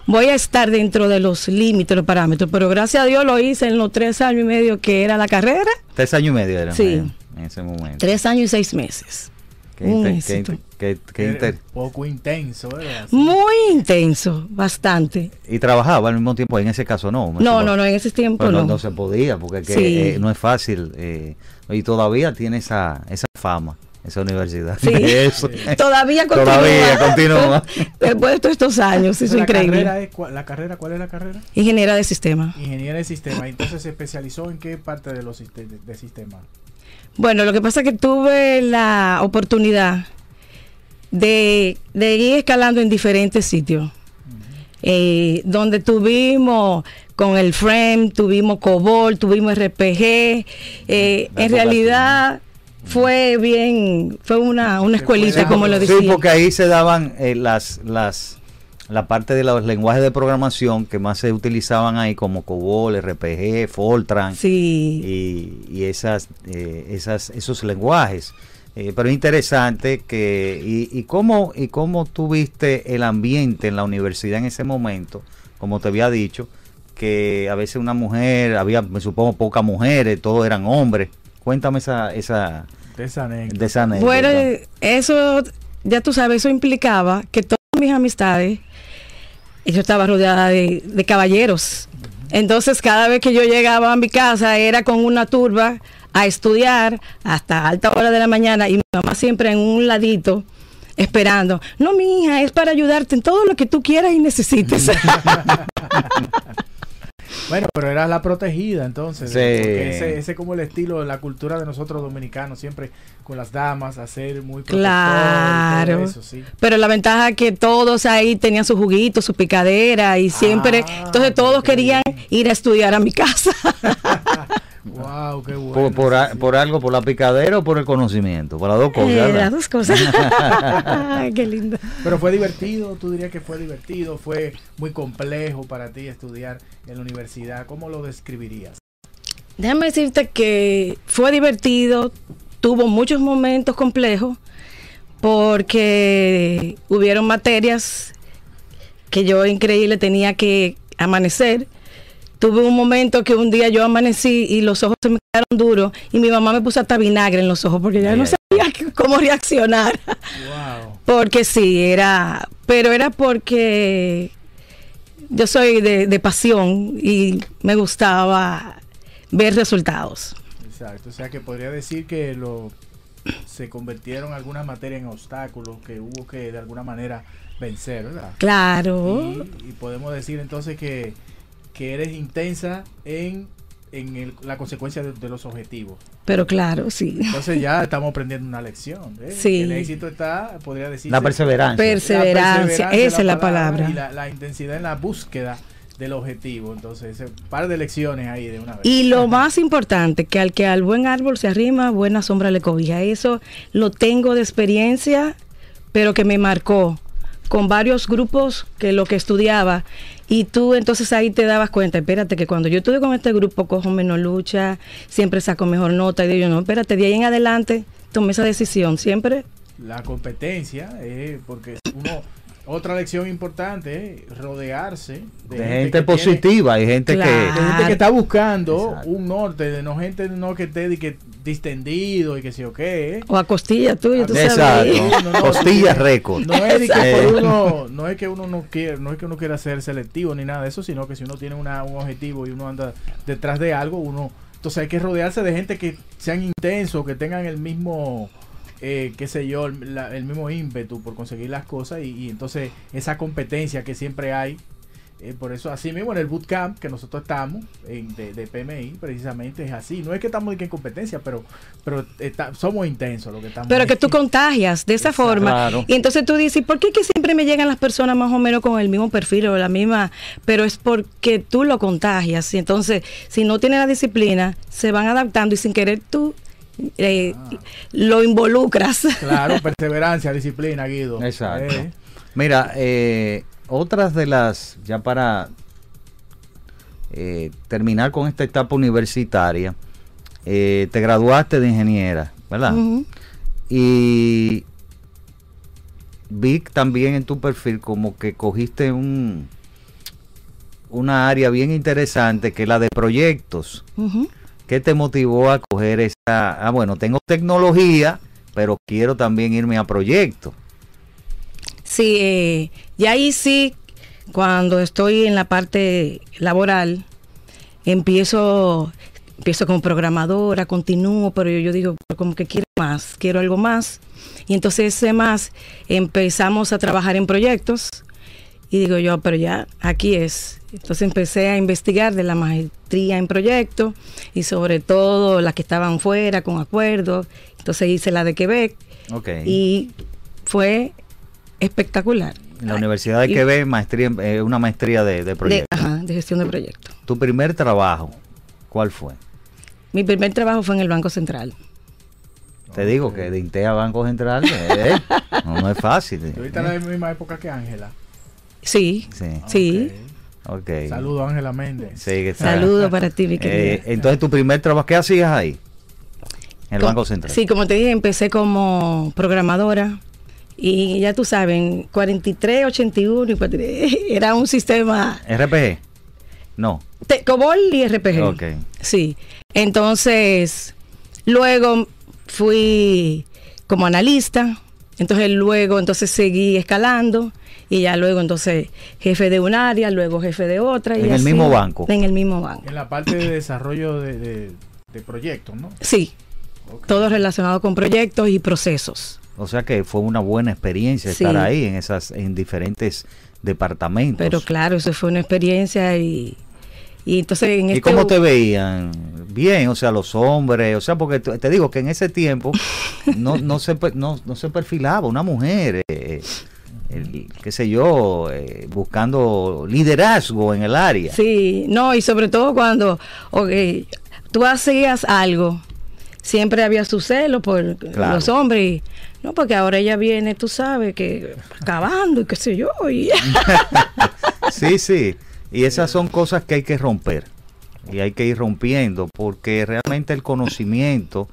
voy a estar dentro de los límites, los parámetros, pero gracias a Dios lo hice en los tres años y medio que era la carrera, Tres años y medio eran Sí. en ese momento. tres años y seis meses. Qué, Un inte- qué qué- qué Era inter- un poco intenso, ¿verdad? Muy intenso, bastante. y trabajaba al mismo tiempo, en ese caso no. No, no, no, en ese tiempo Pues no, no. no se podía, porque que, eh, no es fácil. eh, y todavía tiene esa, esa fama, esa universidad. Sí. <laughs> Eso. Todavía continúa. Todavía continúa. <laughs> Después de todos estos años, eso es la increíble. Carrera es, cua- ¿La carrera cuál es la carrera? Ingeniera de sistema. Ingeniera de sistema. Entonces se especializó en qué parte de los de, de sistema. Bueno, lo que pasa es que tuve la oportunidad de, de ir escalando en diferentes sitios. Eh, donde tuvimos con el FREM, tuvimos COBOL, tuvimos RPG. eh, en realidad fue bien, fue una, una escuelita, como lo decía. Sí, porque ahí se daban eh, las, las, la parte de los lenguajes de programación que más se utilizaban ahí, como COBOL, RPG, Fortran Sí. y, y esas, eh, esas, esos lenguajes. Eh, pero es interesante que, y, y cómo, y cómo tuviste el ambiente en la universidad en ese momento, como te había dicho, que a veces una mujer, había, me supongo, pocas mujeres, todos eran hombres. Cuéntame esa, esa, De esa anécdota. de esa anécdota. Bueno, eso, ya tú sabes, eso implicaba que todas mis amistades, yo estaba rodeada de, de caballeros. Entonces, cada vez que yo llegaba a mi casa, era con una turba a estudiar hasta alta hora de la mañana y mi mamá siempre en un ladito esperando. No, mi hija, es para ayudarte en todo lo que tú quieras y necesites. <laughs> <laughs> Bueno, pero era la protegida entonces. Sí. porque ese, ese como el estilo, la cultura de nosotros dominicanos, siempre con las damas, hacer muy protector y todo Claro. eso, sí. Pero la ventaja es que todos ahí tenían su juguito, su picadera y siempre, Ah, entonces todos querían bien. ir a estudiar a mi casa. <laughs> Wow, qué bueno. por, por, a- por algo, por la picadera o por el conocimiento, por las dos cosas. Eh, las dos cosas. <laughs> Qué lindo. Pero fue divertido, tú dirías que fue divertido, fue muy complejo para ti estudiar en la universidad. ¿Cómo lo describirías? Déjame decirte que fue divertido, tuvo muchos momentos complejos, porque hubieron materias que yo increíble tenía que amanecer. Tuve un momento que un día yo amanecí y los ojos se me quedaron duros y mi mamá me puso hasta vinagre en los ojos porque ya no sabía cómo reaccionar. Wow. Porque sí, era, pero era porque yo soy de, de pasión y me gustaba ver resultados. Exacto, o sea que podría decir que lo se convirtieron algunas materias en obstáculos que hubo que de alguna manera vencer, ¿verdad? Claro. Y, y podemos decir entonces que, que eres intensa en, en el- la consecuencia de, de los objetivos. Pero claro, sí. Entonces ya <laughs> estamos aprendiendo una lección. ¿eh? Sí. El éxito está, podría decir. La perseverancia. Perseverancia, esa es la palabra. Y la, la intensidad en la búsqueda del objetivo. Entonces, ese par de lecciones ahí de una vez. Y lo más importante, que al que al buen árbol se arrima, buena sombra le cobija. Eso lo tengo de experiencia, pero que me marcó con varios grupos que lo que estudiaba. Y tú entonces ahí te dabas cuenta, espérate, que cuando yo estudio con este grupo cojo menos lucha, siempre saco mejor nota. Y digo, no, espérate, de ahí en adelante tomé esa decisión. Siempre La competencia, eh, porque uno. Otra lección importante, eh, rodearse De gente tiene- positiva y gente Claro. de gente que está buscando Exacto. un norte, de no gente no que esté de que distendido y que sé yo qué. eh. O a costilla tuya, tú sabes. Exacto. No, no, no, Costillas no, récord. No es de que Eh. por uno, no es que uno no quiera, no es que uno quiera ser selectivo ni nada de eso, sino que si uno tiene una, un objetivo y uno anda detrás de algo, uno, entonces hay que rodearse de gente que sean intensos, que tengan el mismo, eh, qué sé yo, el, la- el mismo ímpetu por conseguir las cosas y, y entonces esa competencia que siempre hay. eh, por eso, así mismo en el bootcamp que nosotros estamos en, de, de PMI, precisamente es así. No es que estamos en competencia, pero, pero está- somos intensos lo que estamos. Pero que tú contagias de esa Exacto. forma. Claro. Y entonces tú dices, ¿por qué que siempre me llegan las personas más o menos con el mismo perfil o la misma? Pero es porque tú lo contagias. Y entonces, si no tienen la disciplina, se van adaptando y sin querer tú eh, lo involucras. Claro, <laughs> perseverancia, disciplina, Guido. Exacto. Eh, Mira, eh, otras de las, ya para eh, terminar con esta etapa universitaria, eh, te graduaste de ingeniera, ¿verdad? Y vi también en tu perfil como que cogiste un una área bien interesante que es la de proyectos. ¿Qué te motivó a coger esa? Ah, bueno, tengo tecnología, pero quiero también irme a proyectos. Sí, eh, y ahí sí, cuando estoy en la parte laboral, empiezo, empiezo como programadora, continúo, pero yo, digo, como que quiero más, quiero algo más. Y entonces ese más empezamos a trabajar en proyectos y digo yo, pero ya, aquí es. Entonces empecé a investigar de la maestría en proyectos y sobre todo las que estaban fuera con acuerdos. Entonces hice la de Quebec y fue espectacular. en la Universidad de y- Quebec, maestría, eh, una maestría de, de De, proyectos. ajá, de gestión de proyectos. Tu primer trabajo, ¿cuál fue? Mi primer trabajo fue en el Banco Central. Te digo que de Intea Banco Central eh, <laughs> no, no es fácil. ¿Tú ahorita en la misma época que Ángela? Sí, Sí, sí. Ok. Saludo a Ángela Méndez. Sí. Saludos para ti, mi querida. Eh, entonces, tu primer trabajo, ¿qué hacías ahí? En el Com- Banco Central. Sí, como te dije, empecé como programadora y ya tú sabes, 43, 81, y 43, <laughs> era un sistema RPG. No. te- COBOL y RPG. Ok. Sí. Entonces, luego fui como analista, entonces luego entonces seguí escalando y ya luego entonces jefe de un área, luego jefe de otra. y En el mismo banco. En el mismo banco. En la parte de desarrollo de, de- de proyectos, ¿no? Sí, todo relacionado con proyectos y procesos. O sea que fue una buena experiencia Sí. estar ahí en esas en diferentes departamentos. Pero claro, eso fue una experiencia y, y entonces en ¿Y este cómo te veían? Bien, o sea, los hombres, o sea, porque te digo que en ese tiempo <laughs> no, no, se, no, no se perfilaba una mujer, eh, el- qué sé yo, eh, buscando liderazgo en el área. Sí, no, y sobre todo cuando ok, tú hacías algo, siempre había su celo por Claro. los hombres. no, porque ahora ella viene, tú sabes, que acabando y qué sé yo. Y, <laughs> Sí, sí. Y esas son cosas que hay que romper. Y hay que ir rompiendo porque realmente el conocimiento,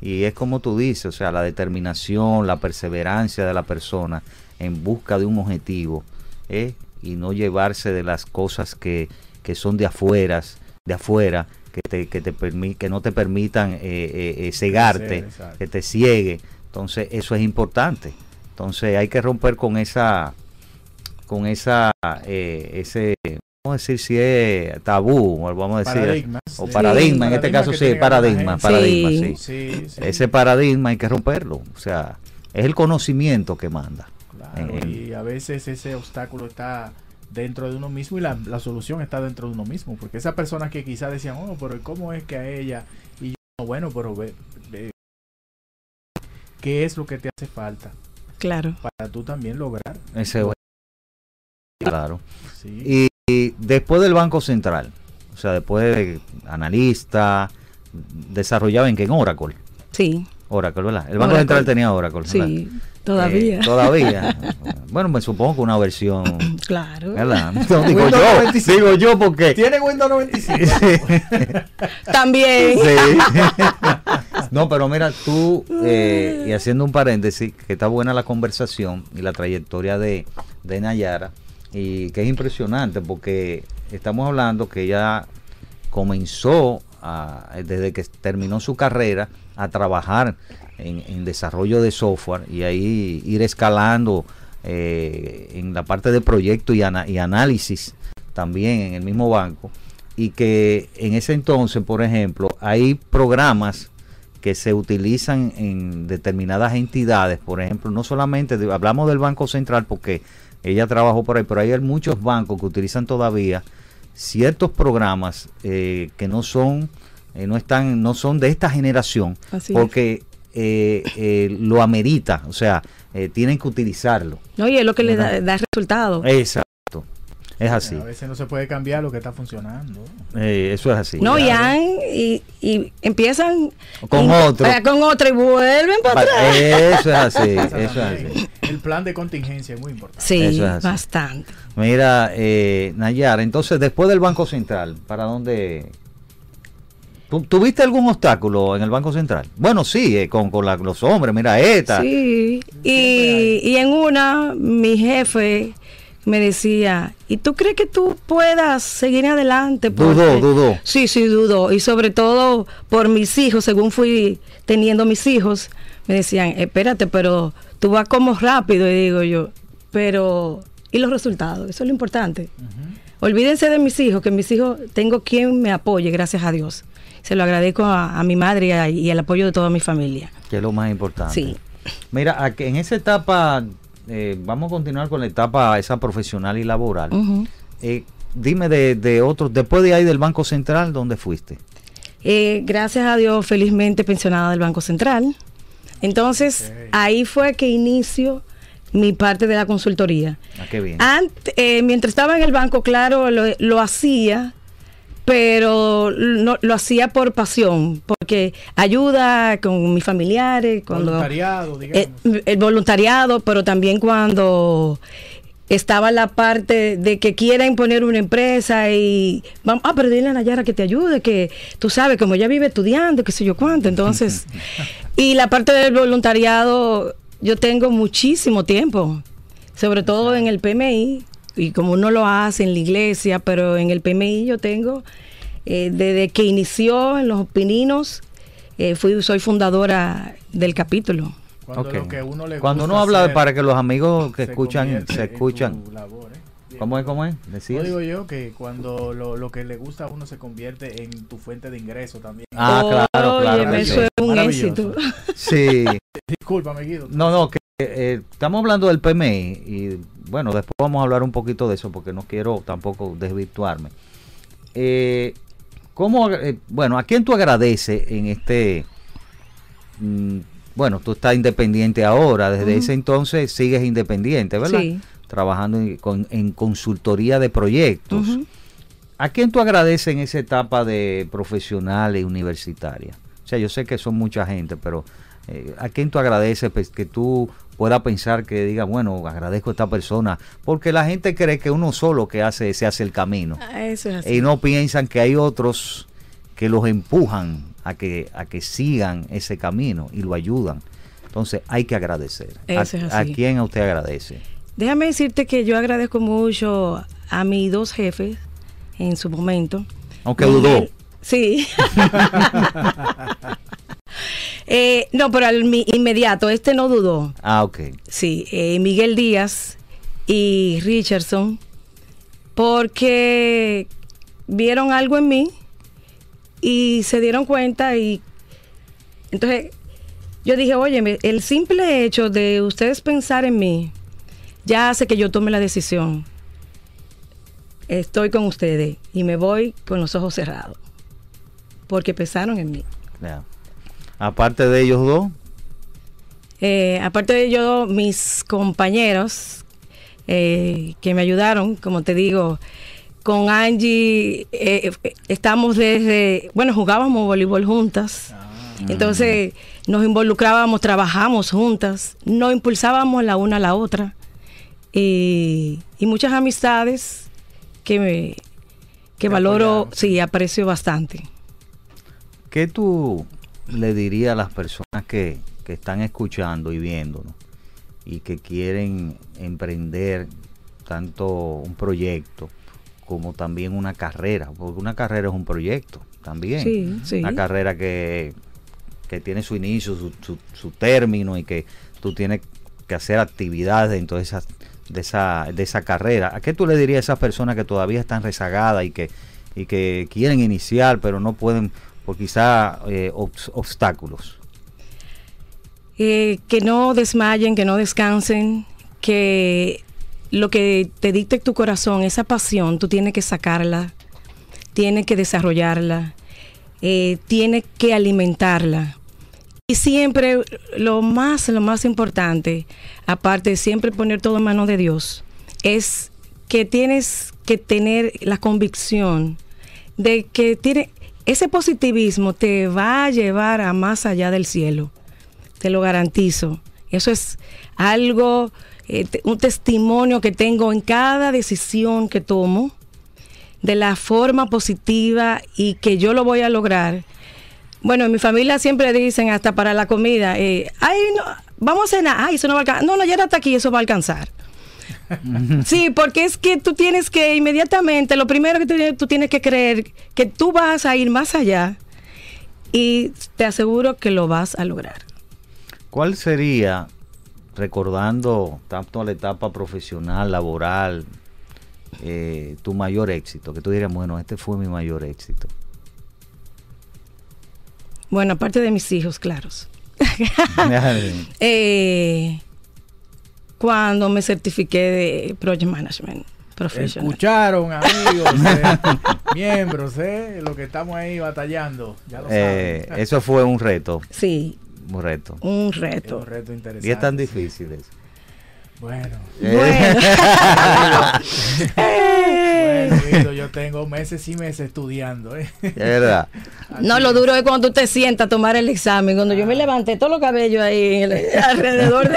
y es como tú dices, o sea, la determinación, la perseverancia de la persona en busca de un objetivo, ¿eh? y no llevarse de las cosas que, que son de afueras, de afuera, que te, que te permi- que no te permitan eh, eh, eh, cegarte, que te ciegue. Entonces, eso es importante. Entonces, hay que romper con esa, con esa, eh, ese, vamos a decir si es tabú, o vamos a decir, o Sí. paradigma, en este caso sí, paradigma, paradigma, Sí. sí. Sí, sí. Ese paradigma hay que romperlo, o sea, es el conocimiento que manda. Claro, en- y a veces ese obstáculo está dentro de uno mismo y la, la solución está dentro de uno mismo. Porque esa persona que quizás decían, oh, pero ¿cómo es que a ella? Y yo, "No, bueno, pero ve, ve, ¿qué es lo que te hace falta claro. para tú también lograr? Ese, claro. Sí. Y, y después del Banco Central, o sea, después de analista, desarrollaba en qué? En Oracle. Sí, Oracle, ¿verdad? El Banco Oracle. Central tenía Oracle. ¿verdad? sí, todavía. Eh, todavía. <laughs> bueno, me supongo que una versión, <laughs> claro. ¿verdad? <laughs> No, digo Windows yo, 95. digo yo porque... ¿Tienen Windows 95? También. Sí. no, pero mira, tú, eh, y haciendo un paréntesis, que está buena la conversación y la trayectoria de, de Nayara, y que es impresionante porque estamos hablando que ella comenzó a- desde que terminó su carrera a trabajar en, desarrollo de software y ahí ir escalando eh, en la parte de proyecto y, análisis también en el mismo banco. Y que en ese entonces, por ejemplo, hay programas que se utilizan en determinadas entidades, por ejemplo, no solamente, hablamos del Banco Central porque ella trabajó por ahí, pero hay muchos bancos que utilizan todavía ciertos programas eh, que no son, eh, no están, no son de esta generación, Así porque eh, lo amerita, o sea, tienen que utilizarlo. No, y es lo que le da, da resultado. Exacto. Es así. A veces no se puede cambiar lo que está funcionando. Eh, eso es así. No, y, han- y, y empiezan Con y- otro. eh, con otro y vuelven para atrás. Eso es así, eso es así. El plan de contingencia es muy importante. Sí, Eso es así. bastante. Mira, eh, Nayara, entonces después del Banco Central, ¿para dónde? ¿Tu- ¿Tuviste algún obstáculo en el Banco Central? Bueno, sí, eh, con, con la- los hombres, mira, esta. Sí, y, y en una, mi jefe me decía, ¿y tú crees que tú puedas seguir adelante? Dudó, dudó. Sí, sí, dudó. Y sobre todo por mis hijos, según fui teniendo mis hijos, me decían, espérate, pero tú vas como rápido. Y digo yo, pero, ¿y los resultados? Eso es lo importante. Olvídense de mis hijos, que mis hijos tengo quien me apoye, gracias a Dios. Se lo agradezco a, a mi madre y, a- y al apoyo de toda mi familia. Que es lo más importante. Sí. Mira, en esa etapa, eh, vamos a continuar con la etapa esa profesional y laboral. Eh, dime de, de otros, después de ahí del Banco Central, ¿dónde fuiste? Eh, gracias a Dios, felizmente pensionada del Banco Central. Entonces, ahí fue que inicio mi parte de la consultoría. Ah, qué bien. Ant- eh, mientras estaba en el banco, claro, lo, lo hacía, pero no, lo hacía por pasión, porque ayuda con mis familiares, cuando Voluntariado, eh, digamos. el voluntariado, pero también cuando estaba la parte de que quieren poner una empresa y vamos, ah, pero dile a Nayara que te ayude, que tú sabes, como ella vive estudiando, qué sé yo cuánto, entonces, <laughs> y la parte del voluntariado, yo tengo muchísimo tiempo, sobre todo en el PMI, y como uno lo hace en la iglesia, pero en el PMI yo tengo, eh, desde que inició en los Pininos, eh, fui, soy fundadora del capítulo. Cuando Ok. lo que uno le Cuando gusta uno habla hacer para que los amigos que se escuchan se en tu escuchan. labor, ¿eh? ¿Cómo es? ¿Cómo es? No Decías. digo yo que cuando lo, lo que le gusta a uno se convierte en tu fuente de ingreso también. Ah, claro, claro. Que eso es un éxito. <laughs> Sí. Discúlpame, Guido. No, no, que eh, estamos hablando del PMI y bueno, después vamos a hablar un poquito de eso porque no quiero tampoco desvirtuarme. Eh, ¿cómo, eh, bueno, ¿a quién tú agradeces en este... mm, bueno, tú estás independiente ahora, desde ese entonces sigues independiente, ¿verdad? Sí. Trabajando en, con- en consultoría de proyectos. ¿A quién tú agradeces en esa etapa de profesional y universitaria? O sea, yo sé que son mucha gente, pero eh, ¿a quién tú agradeces pues, que tú puedas pensar que diga, bueno, agradezco a esta persona? Porque la gente cree que uno solo que hace se hace el camino Ah, Eso es así. y no piensan que hay otros que los empujan a que a que sigan ese camino y lo ayudan. Entonces hay que agradecer. ¿A, a quién a usted agradece? Déjame decirte que yo agradezco mucho a mis dos jefes en su momento. Aunque dudó. Sí. <laughs> Eh, no, pero al inmediato, este no dudó. Ah, ok. Sí, eh, Miguel Díaz y Richardson, porque vieron algo en mí y se dieron cuenta y entonces yo dije, oye, el simple hecho de ustedes pensar en mí ya hace que yo tome la decisión. Estoy con ustedes y me voy con los ojos cerrados, porque pensaron en mí. Aparte de ellos dos, Eh, aparte de yo, mis compañeros eh, que me ayudaron, como te digo, con Angie eh, estamos desde, bueno, jugábamos voleibol juntas. Entonces nos involucrábamos, trabajamos juntas, nos impulsábamos la una a la otra. Y, y muchas amistades que, me, que valoro, apoyaron. sí, aprecio bastante. ¿qué tú le dirías a las personas que, que están escuchando y viéndonos y que quieren emprender tanto un proyecto como también una carrera? Porque una carrera es un proyecto también. Sí, sí. Una carrera que, que tiene su inicio, su, su- su término y que tú tienes que hacer actividades dentro de esa, de esa, de esa carrera. ¿A qué tú le dirías a esas personas que todavía están rezagadas y que, y que quieren iniciar pero no pueden por quizá eh, obs- obstáculos? Eh, que no desmayen, que no descansen, que lo que te dicte tu corazón, esa pasión, tú tienes que sacarla, tienes que desarrollarla, eh, tienes que alimentarla. Y siempre lo más, lo más importante, aparte de siempre poner todo en manos de Dios, es que tienes que tener la convicción de que tiene ese positivismo te va a llevar a más allá del cielo. Te lo garantizo. Eso es algo, eh, un testimonio que tengo en cada decisión que tomo de la forma positiva y que yo lo voy a lograr. Bueno, en mi familia siempre dicen hasta para la comida, eh, ay, no, vamos a cenar, ay, eso no va a alcanzar. No, no, ya hasta aquí, eso va a alcanzar. <laughs> Sí, porque es que tú tienes que inmediatamente, lo primero que tú, tienes- tú tienes que creer que tú vas a ir más allá y te aseguro que lo vas a lograr. ¿Cuál sería, recordando tanto la etapa profesional, laboral, eh, tu mayor éxito? Que tú dirías, bueno, este fue mi mayor éxito. Bueno, aparte de mis hijos, claros. <laughs> Eh, cuando me certifiqué de Project Management Professional. Escucharon, amigos, <laughs> eh, miembros, eh, lo que estamos ahí batallando. Ya lo Eh, saben. eso fue un reto, Sí, un reto. un Es reto. un reto interesante. Y es tan difícil eso. Bueno, Bueno. <laughs> bueno, Guido, yo tengo meses y meses estudiando. eh. Es verdad. No, lo duro es cuando tú te sientas a tomar el examen. Cuando yo me levanté todos los cabellos ahí alrededor de...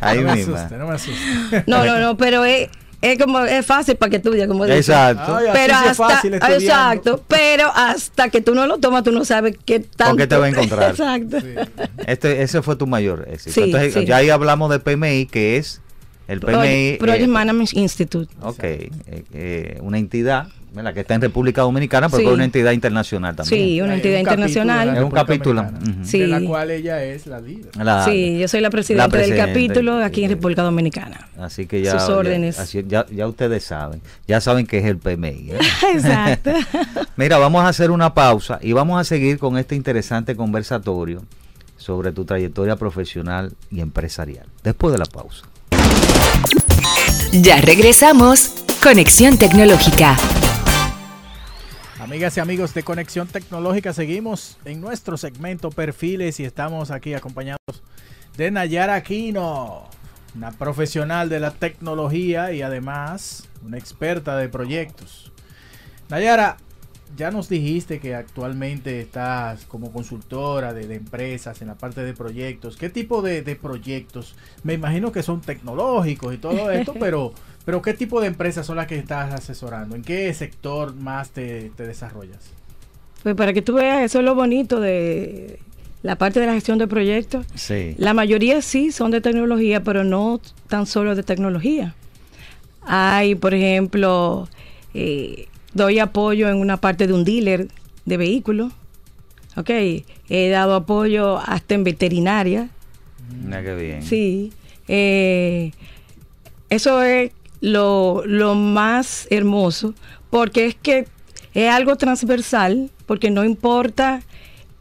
Ahí no me asuste, no me asuste. No, no, no, pero es, es como es fácil para que estudies, como. Exacto. Ay, Pero sí es hasta, fácil exacto, pero hasta que tú no lo tomas, tú no sabes qué tanto. qué te va a <laughs> encontrar? Exacto. Sí. Este, ese fue tu mayor éxito. Sí, Entonces, sí. ya ahí hablamos de PMI, que es el PMI. Project, Project eh, Management Institute. Ok, eh, eh, una entidad ¿verdad? que está en República Dominicana, pero Sí. es una entidad internacional también. Sí, una entidad un internacional. la Es un capítulo. Sí. De la cual ella es la líder. La- Sí, yo soy la presidenta del presidenta, capítulo aquí en República Dominicana. Así que ya, Sus ya- órdenes. así- ya, ya ustedes saben, ya saben que es el PMI. ¿eh? <laughs> Exacto. <laughs> Mira, vamos a hacer una pausa y vamos a seguir con este interesante conversatorio sobre tu trayectoria profesional y empresarial. Después de la pausa. Ya regresamos. Conexión Tecnológica. Amigas y amigos de Conexión Tecnológica, seguimos en nuestro segmento Perfiles y estamos aquí acompañados de Nayara Aquino, una profesional de la tecnología y además una experta de proyectos. Nayara, ya nos dijiste que actualmente estás como consultora de, de empresas en la parte de proyectos. ¿Qué tipo de, de proyectos? Me imagino que son tecnológicos y todo esto, <laughs> pero, pero ¿qué tipo de empresas son las que estás asesorando? ¿En qué sector más te, te desarrollas? Pues para que tú veas, eso es lo bonito de la parte de la gestión de proyectos. Sí. La mayoría sí son de tecnología, pero no tan solo de tecnología. Hay, por ejemplo, eh, doy apoyo en una parte de un dealer de vehículos. Ok, he dado apoyo hasta en veterinaria. Mira qué bien. Sí. eh, eso es lo, lo más hermoso, porque es que es algo transversal, porque no importa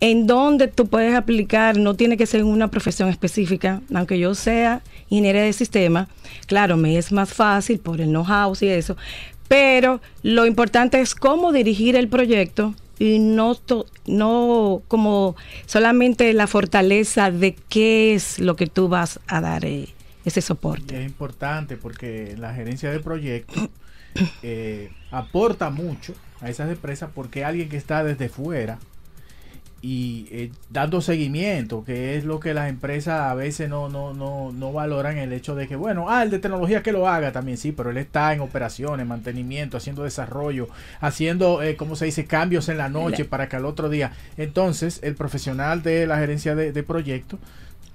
en dónde tú puedes aplicar, no tiene que ser en una profesión específica, aunque yo sea ingeniera de sistema, claro, me es más fácil por el know-how y eso, pero lo importante es cómo dirigir el proyecto y no, to- no como solamente la fortaleza de qué es lo que tú vas a dar eh, ese Y soporte. es importante porque la gerencia de proyectos <coughs> eh, aporta mucho a esas empresas porque alguien que está desde fuera y eh, dando seguimiento, que es lo que las empresas a veces no, no, no, no valoran el hecho de que, bueno, ah, el de tecnología que lo haga también, sí, pero él está en operaciones, mantenimiento, haciendo desarrollo, haciendo, eh, ¿cómo se dice?, cambios en la noche para que al otro día. Entonces, el profesional de la gerencia de, de proyectos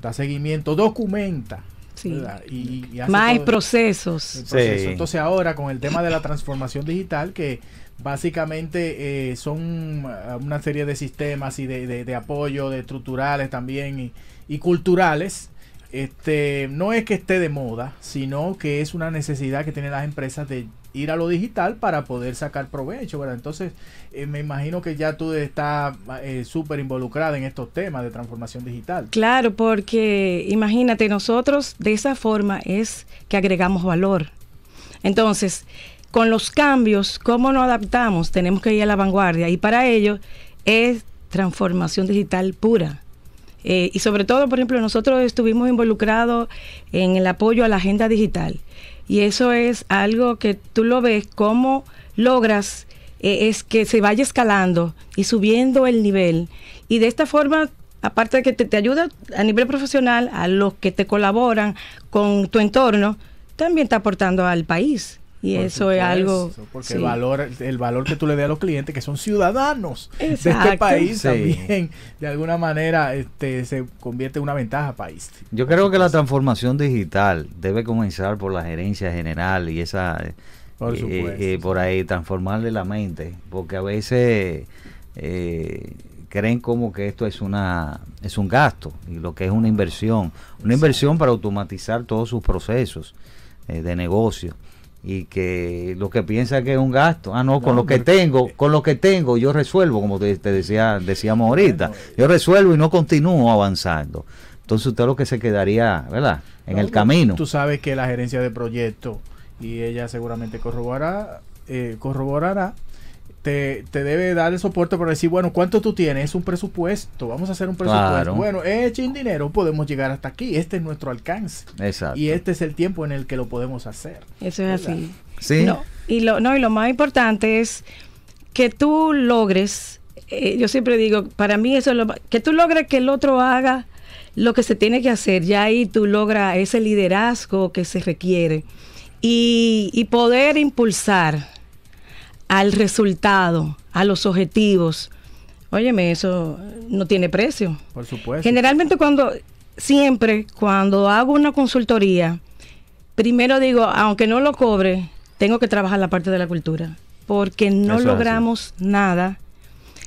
da seguimiento, documenta. Sí. Y, y hace Más procesos. el proceso. Sí. Entonces ahora con el tema de la transformación digital, que básicamente eh, son uh, una serie de sistemas y de, de- de apoyo, de estructurales también y, y culturales, este, no es que esté de moda, sino que es una necesidad que tienen las empresas de ir a lo digital para poder sacar provecho, ¿verdad? Entonces, eh, me imagino que ya tú estás eh, súper involucrada en estos temas de transformación digital. Claro, porque imagínate, nosotros de esa forma es que agregamos valor. Entonces, con los cambios, ¿cómo nos adaptamos? Tenemos que ir a la vanguardia y para ello es transformación digital pura. Eh, y sobre todo, por ejemplo, nosotros estuvimos involucrados en el apoyo a la agenda digital. Y eso es algo que tú lo ves, cómo logras eh, es que se vaya escalando y subiendo el nivel. Y de esta forma, aparte de que te, te ayuda a nivel profesional, a los que te colaboran con tu entorno, también está aportando al país. Y Por eso es algo... Porque sí. el, valor, el valor que tú le des a los clientes, que son ciudadanos de este país, Sí. también de alguna manera este, se convierte en una ventaja país. Yo creo que la transformación digital debe comenzar por la gerencia general y esa Por eh, supuesto, eh, por ahí transformarle la mente, porque a veces eh, creen como que esto es una es un gasto y lo que es una inversión, una inversión para automatizar todos sus procesos eh, de negocio y que lo que piensa que es un gasto, ah no, con No, lo que tengo, con lo que tengo yo resuelvo, como te, te decía decíamos ahorita, yo resuelvo y no continúo avanzando. Entonces usted lo que se quedaría, ¿verdad? En No, el camino. Tú sabes que la gerencia de proyecto, y ella seguramente corroborará, eh, corroborará te, te debe dar el soporte para decir, bueno, ¿cuánto tú tienes? Es un presupuesto, vamos a hacer un presupuesto. Claro. Bueno, echen dinero, podemos llegar hasta aquí, este es nuestro alcance. Exacto. Y este es el tiempo en el que lo podemos hacer. Eso es así. Sí. No, y lo, no, y lo más importante es que tú logres, eh, yo siempre digo, para mí eso es lo que tú logres que el otro haga lo que se tiene que hacer, ya ahí tú logras ese liderazgo que se requiere y, y poder impulsar al resultado, a los objetivos. Óyeme, eso no tiene precio. Por supuesto. Generalmente cuando, siempre cuando hago una consultoría, primero digo, aunque no lo cobre, tengo que trabajar la parte de la cultura, porque no Eso logramos nada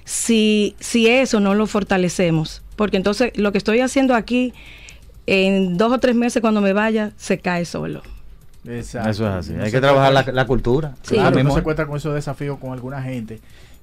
si, si eso no lo fortalecemos. Porque entonces lo que estoy haciendo aquí, en dos o tres meses cuando me vaya, se cae solo. Exacto. Eso es así. No Hay que trabajar la, cultura. Sí. Claro, Mismo no se encuentra con esos desafíos con alguna gente.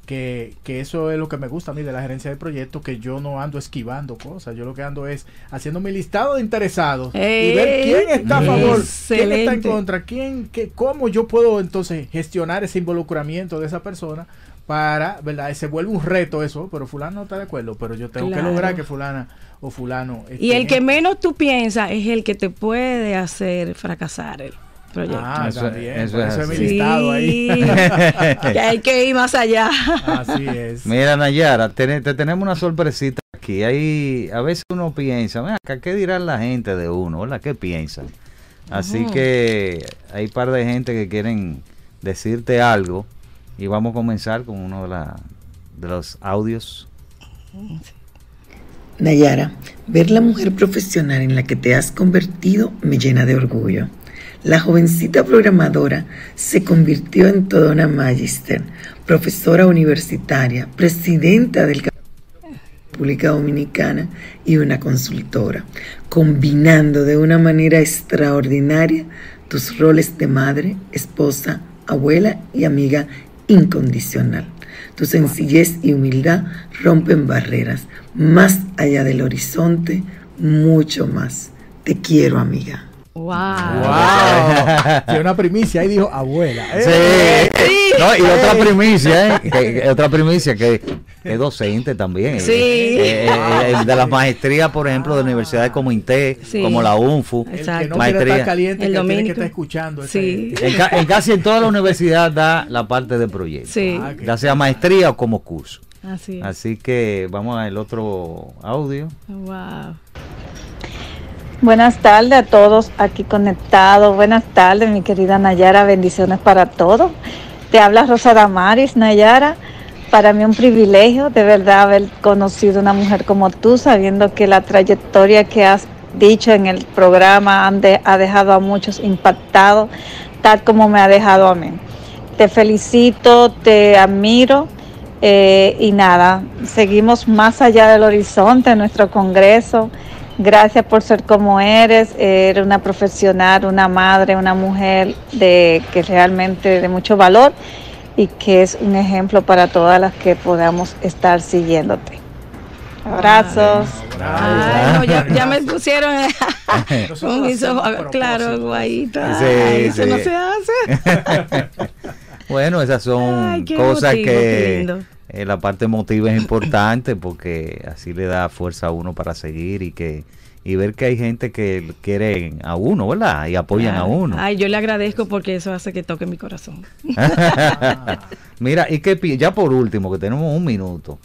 Que, que eso es lo que me gusta a mí de la gerencia de proyectos, que yo no ando esquivando cosas, yo lo que ando es haciendo mi listado de interesados y ver quién está a favor, quién está en contra, quién, qué, cómo yo puedo entonces gestionar ese involucramiento de esa persona para, ¿verdad? Se vuelve un reto eso, pero fulano no está de acuerdo, pero yo tengo Claro. que lograr que fulana o fulano... Y el que en- menos tú piensas es el que te puede hacer fracasar el proyecto. Ah, Eso- también, eso es eso es mi listado ahí. <laughs> que hay que ir más allá. Así es. Mira, Nayara, te, te tenemos una sorpresita aquí. Hay, a veces uno piensa, "Ven acá, ¿qué dirán la gente de uno? ¿verdad? ¿Qué piensan? Así que hay un par de gente que quieren decirte algo y vamos a comenzar con uno de, la- de los audios. Nayara, ver la mujer profesional en la que te has convertido me llena de orgullo. La jovencita programadora se convirtió en toda una magister, profesora universitaria, presidenta del República Dominicana y una consultora, combinando de una manera extraordinaria tus roles de madre, esposa, abuela y amiga incondicional. Tu sencillez y humildad rompen barreras, más allá del horizonte, mucho más. Te quiero, amiga. Wow. ¡Wow! Tiene una primicia, ahí dijo abuela. ¡Eh! Sí. No, y otra primicia, ¿eh? Que- otra primicia que es docente también. Sí. Eh, eh, eh, de las maestrías, por ejemplo, de universidades como INTE, Sí. como la UNFU. El que Exacto. no Maestría. estar caliente, El que tiene que estar escuchando. Sí. En, ca- en casi en toda la universidad da la parte de proyecto. Sí, Ah, Ya sea maestría o como curso. así es. Así que vamos al otro audio. Wow. Buenas tardes a todos aquí conectados. Buenas tardes, mi querida Nayara. Bendiciones para todos. Te habla Rosa Damaris, Nayara. Para mí un privilegio de verdad haber conocido una mujer como tú, sabiendo que la trayectoria que has dicho en el programa ha dejado a muchos impactados, tal como me ha dejado a mí. Te felicito, te admiro eh, y nada, seguimos más allá del horizonte nuestro Congreso. Gracias por ser como eres, eres una profesional, una madre, una mujer de que realmente de mucho valor y que es un ejemplo para todas las que podamos estar siguiéndote. Abrazos. Ay, no, ya, ya me pusieron <laughs> un claro, guayita. Sí, Ay, eso sí. no se hace. <laughs> Bueno, esas son Ay, qué cosas emotivo, qué que lindo. Eh, la parte emotiva es importante porque así le da fuerza a uno para seguir y que, y ver que hay gente que quiere a uno, ¿verdad? Y apoyan a uno. Ay, yo le agradezco porque eso hace que toque mi corazón. <laughs> Mira, y que ya por último, que tenemos un minuto,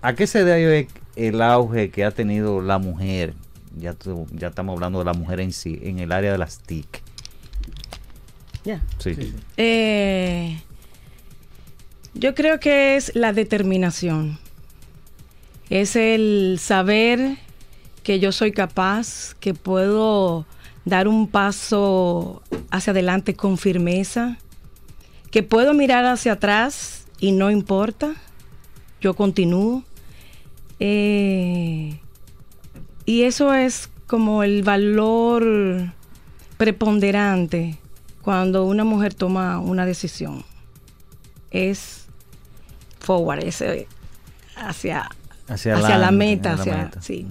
¿a qué se debe el auge que ha tenido la mujer? Ya, tu- ya estamos hablando de la mujer en sí, en el área de las TIC. Ya. Sí. Eh, yo creo que es la determinación. Es el saber que yo soy capaz, que puedo dar un paso hacia adelante con firmeza, que puedo mirar hacia atrás y no importa, yo continúo. Eh, y eso es como el valor preponderante cuando una mujer toma una decisión. Es forward, es eh, hacia, Hacia, hacia la meta, hacia la hacia- meta. sí.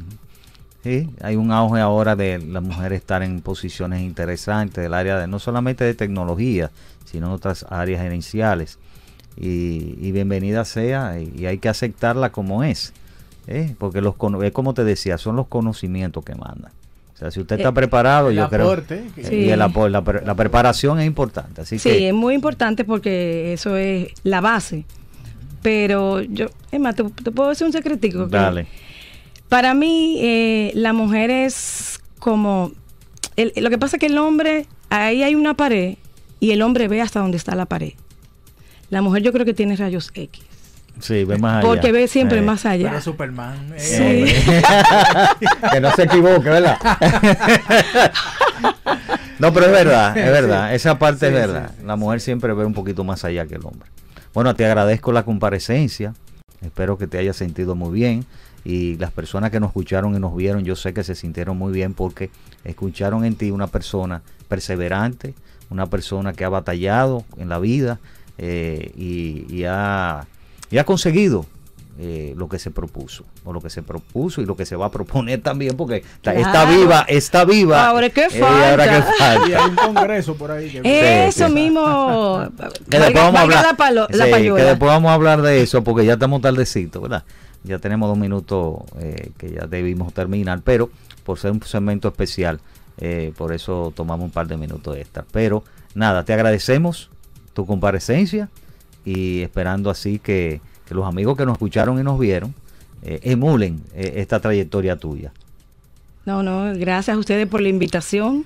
Sí, hay un auge ahora de las mujeres estar en posiciones interesantes del área de no solamente de tecnología, sino en otras áreas gerenciales. Y, y bienvenida sea, y, y hay que aceptarla como es. ¿eh? Porque los es como te decía, son los conocimientos que mandan. O sea, si usted está Eh, preparado, el yo aporte, creo. que- Y el la, pre- la preparación es importante. Así Sí, que es muy importante porque eso es la base. Pero yo, más, te, te puedo decir un secretico. dale. Para mí, eh, la mujer es como. el- lo que pasa es que el hombre, ahí hay una pared y el hombre ve hasta dónde está la pared. La mujer, yo creo que tiene rayos X. Sí, ve más allá. Porque ve siempre Eh. más allá. Pero Superman. eh, Sí. <laughs> que no se equivoque, ¿verdad? <laughs> no, pero es verdad, es verdad. Esa parte es Sí, verdad. La mujer siempre ve un poquito más allá que el hombre. Bueno, te agradezco la comparecencia. Espero que te hayas sentido muy bien. Y las personas que nos escucharon y nos vieron, yo sé que se sintieron muy bien porque escucharon en ti una persona perseverante, una persona que ha batallado en la vida eh, y, y ha, y ha conseguido eh, lo que se propuso, o lo que se propuso y lo que se va a proponer también, porque está, viva, está viva. Ahora, ¿qué eh, ahora falta? qué falta. <laughs> Y hay un congreso por ahí. que- Eso sí. mismo. Que después vamos a hablar, la, palo- la sí, que después vamos a hablar de eso porque ya estamos tardecito, ¿verdad? Ya tenemos dos minutos eh, que ya debimos terminar, pero por ser un segmento especial, eh, por eso tomamos un par de minutos extra. Pero nada, te agradecemos tu comparecencia y esperando así que, los amigos que nos escucharon y nos vieron eh, emulen eh, esta trayectoria tuya. No, no, gracias a ustedes por la invitación.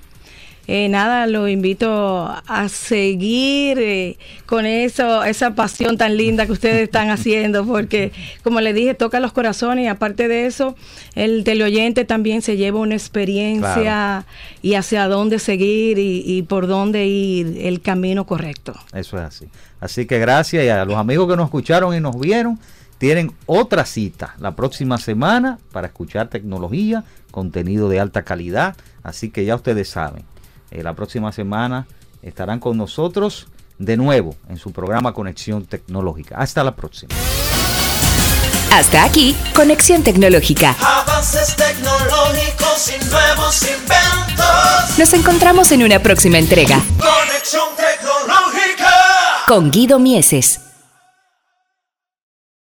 Eh, nada, lo invito a seguir eh, con eso, esa pasión tan linda que ustedes están haciendo, porque como les dije, toca los corazones y aparte de eso, el teleoyente también se lleva una experiencia Claro. y hacia dónde seguir y, y por dónde ir el camino correcto. Eso es así. Así que gracias y a los amigos que nos escucharon y nos vieron, tienen otra cita la próxima semana para escuchar tecnología, contenido de alta calidad. Así que ya ustedes saben, eh, la próxima semana estarán con nosotros de nuevo en su programa Conexión Tecnológica. Hasta la próxima. Hasta aquí, Conexión Tecnológica. Avances tecnológicos y nuevos inventos. Nos encontramos en una próxima entrega Conexión tecnológica. con Guido Mieses.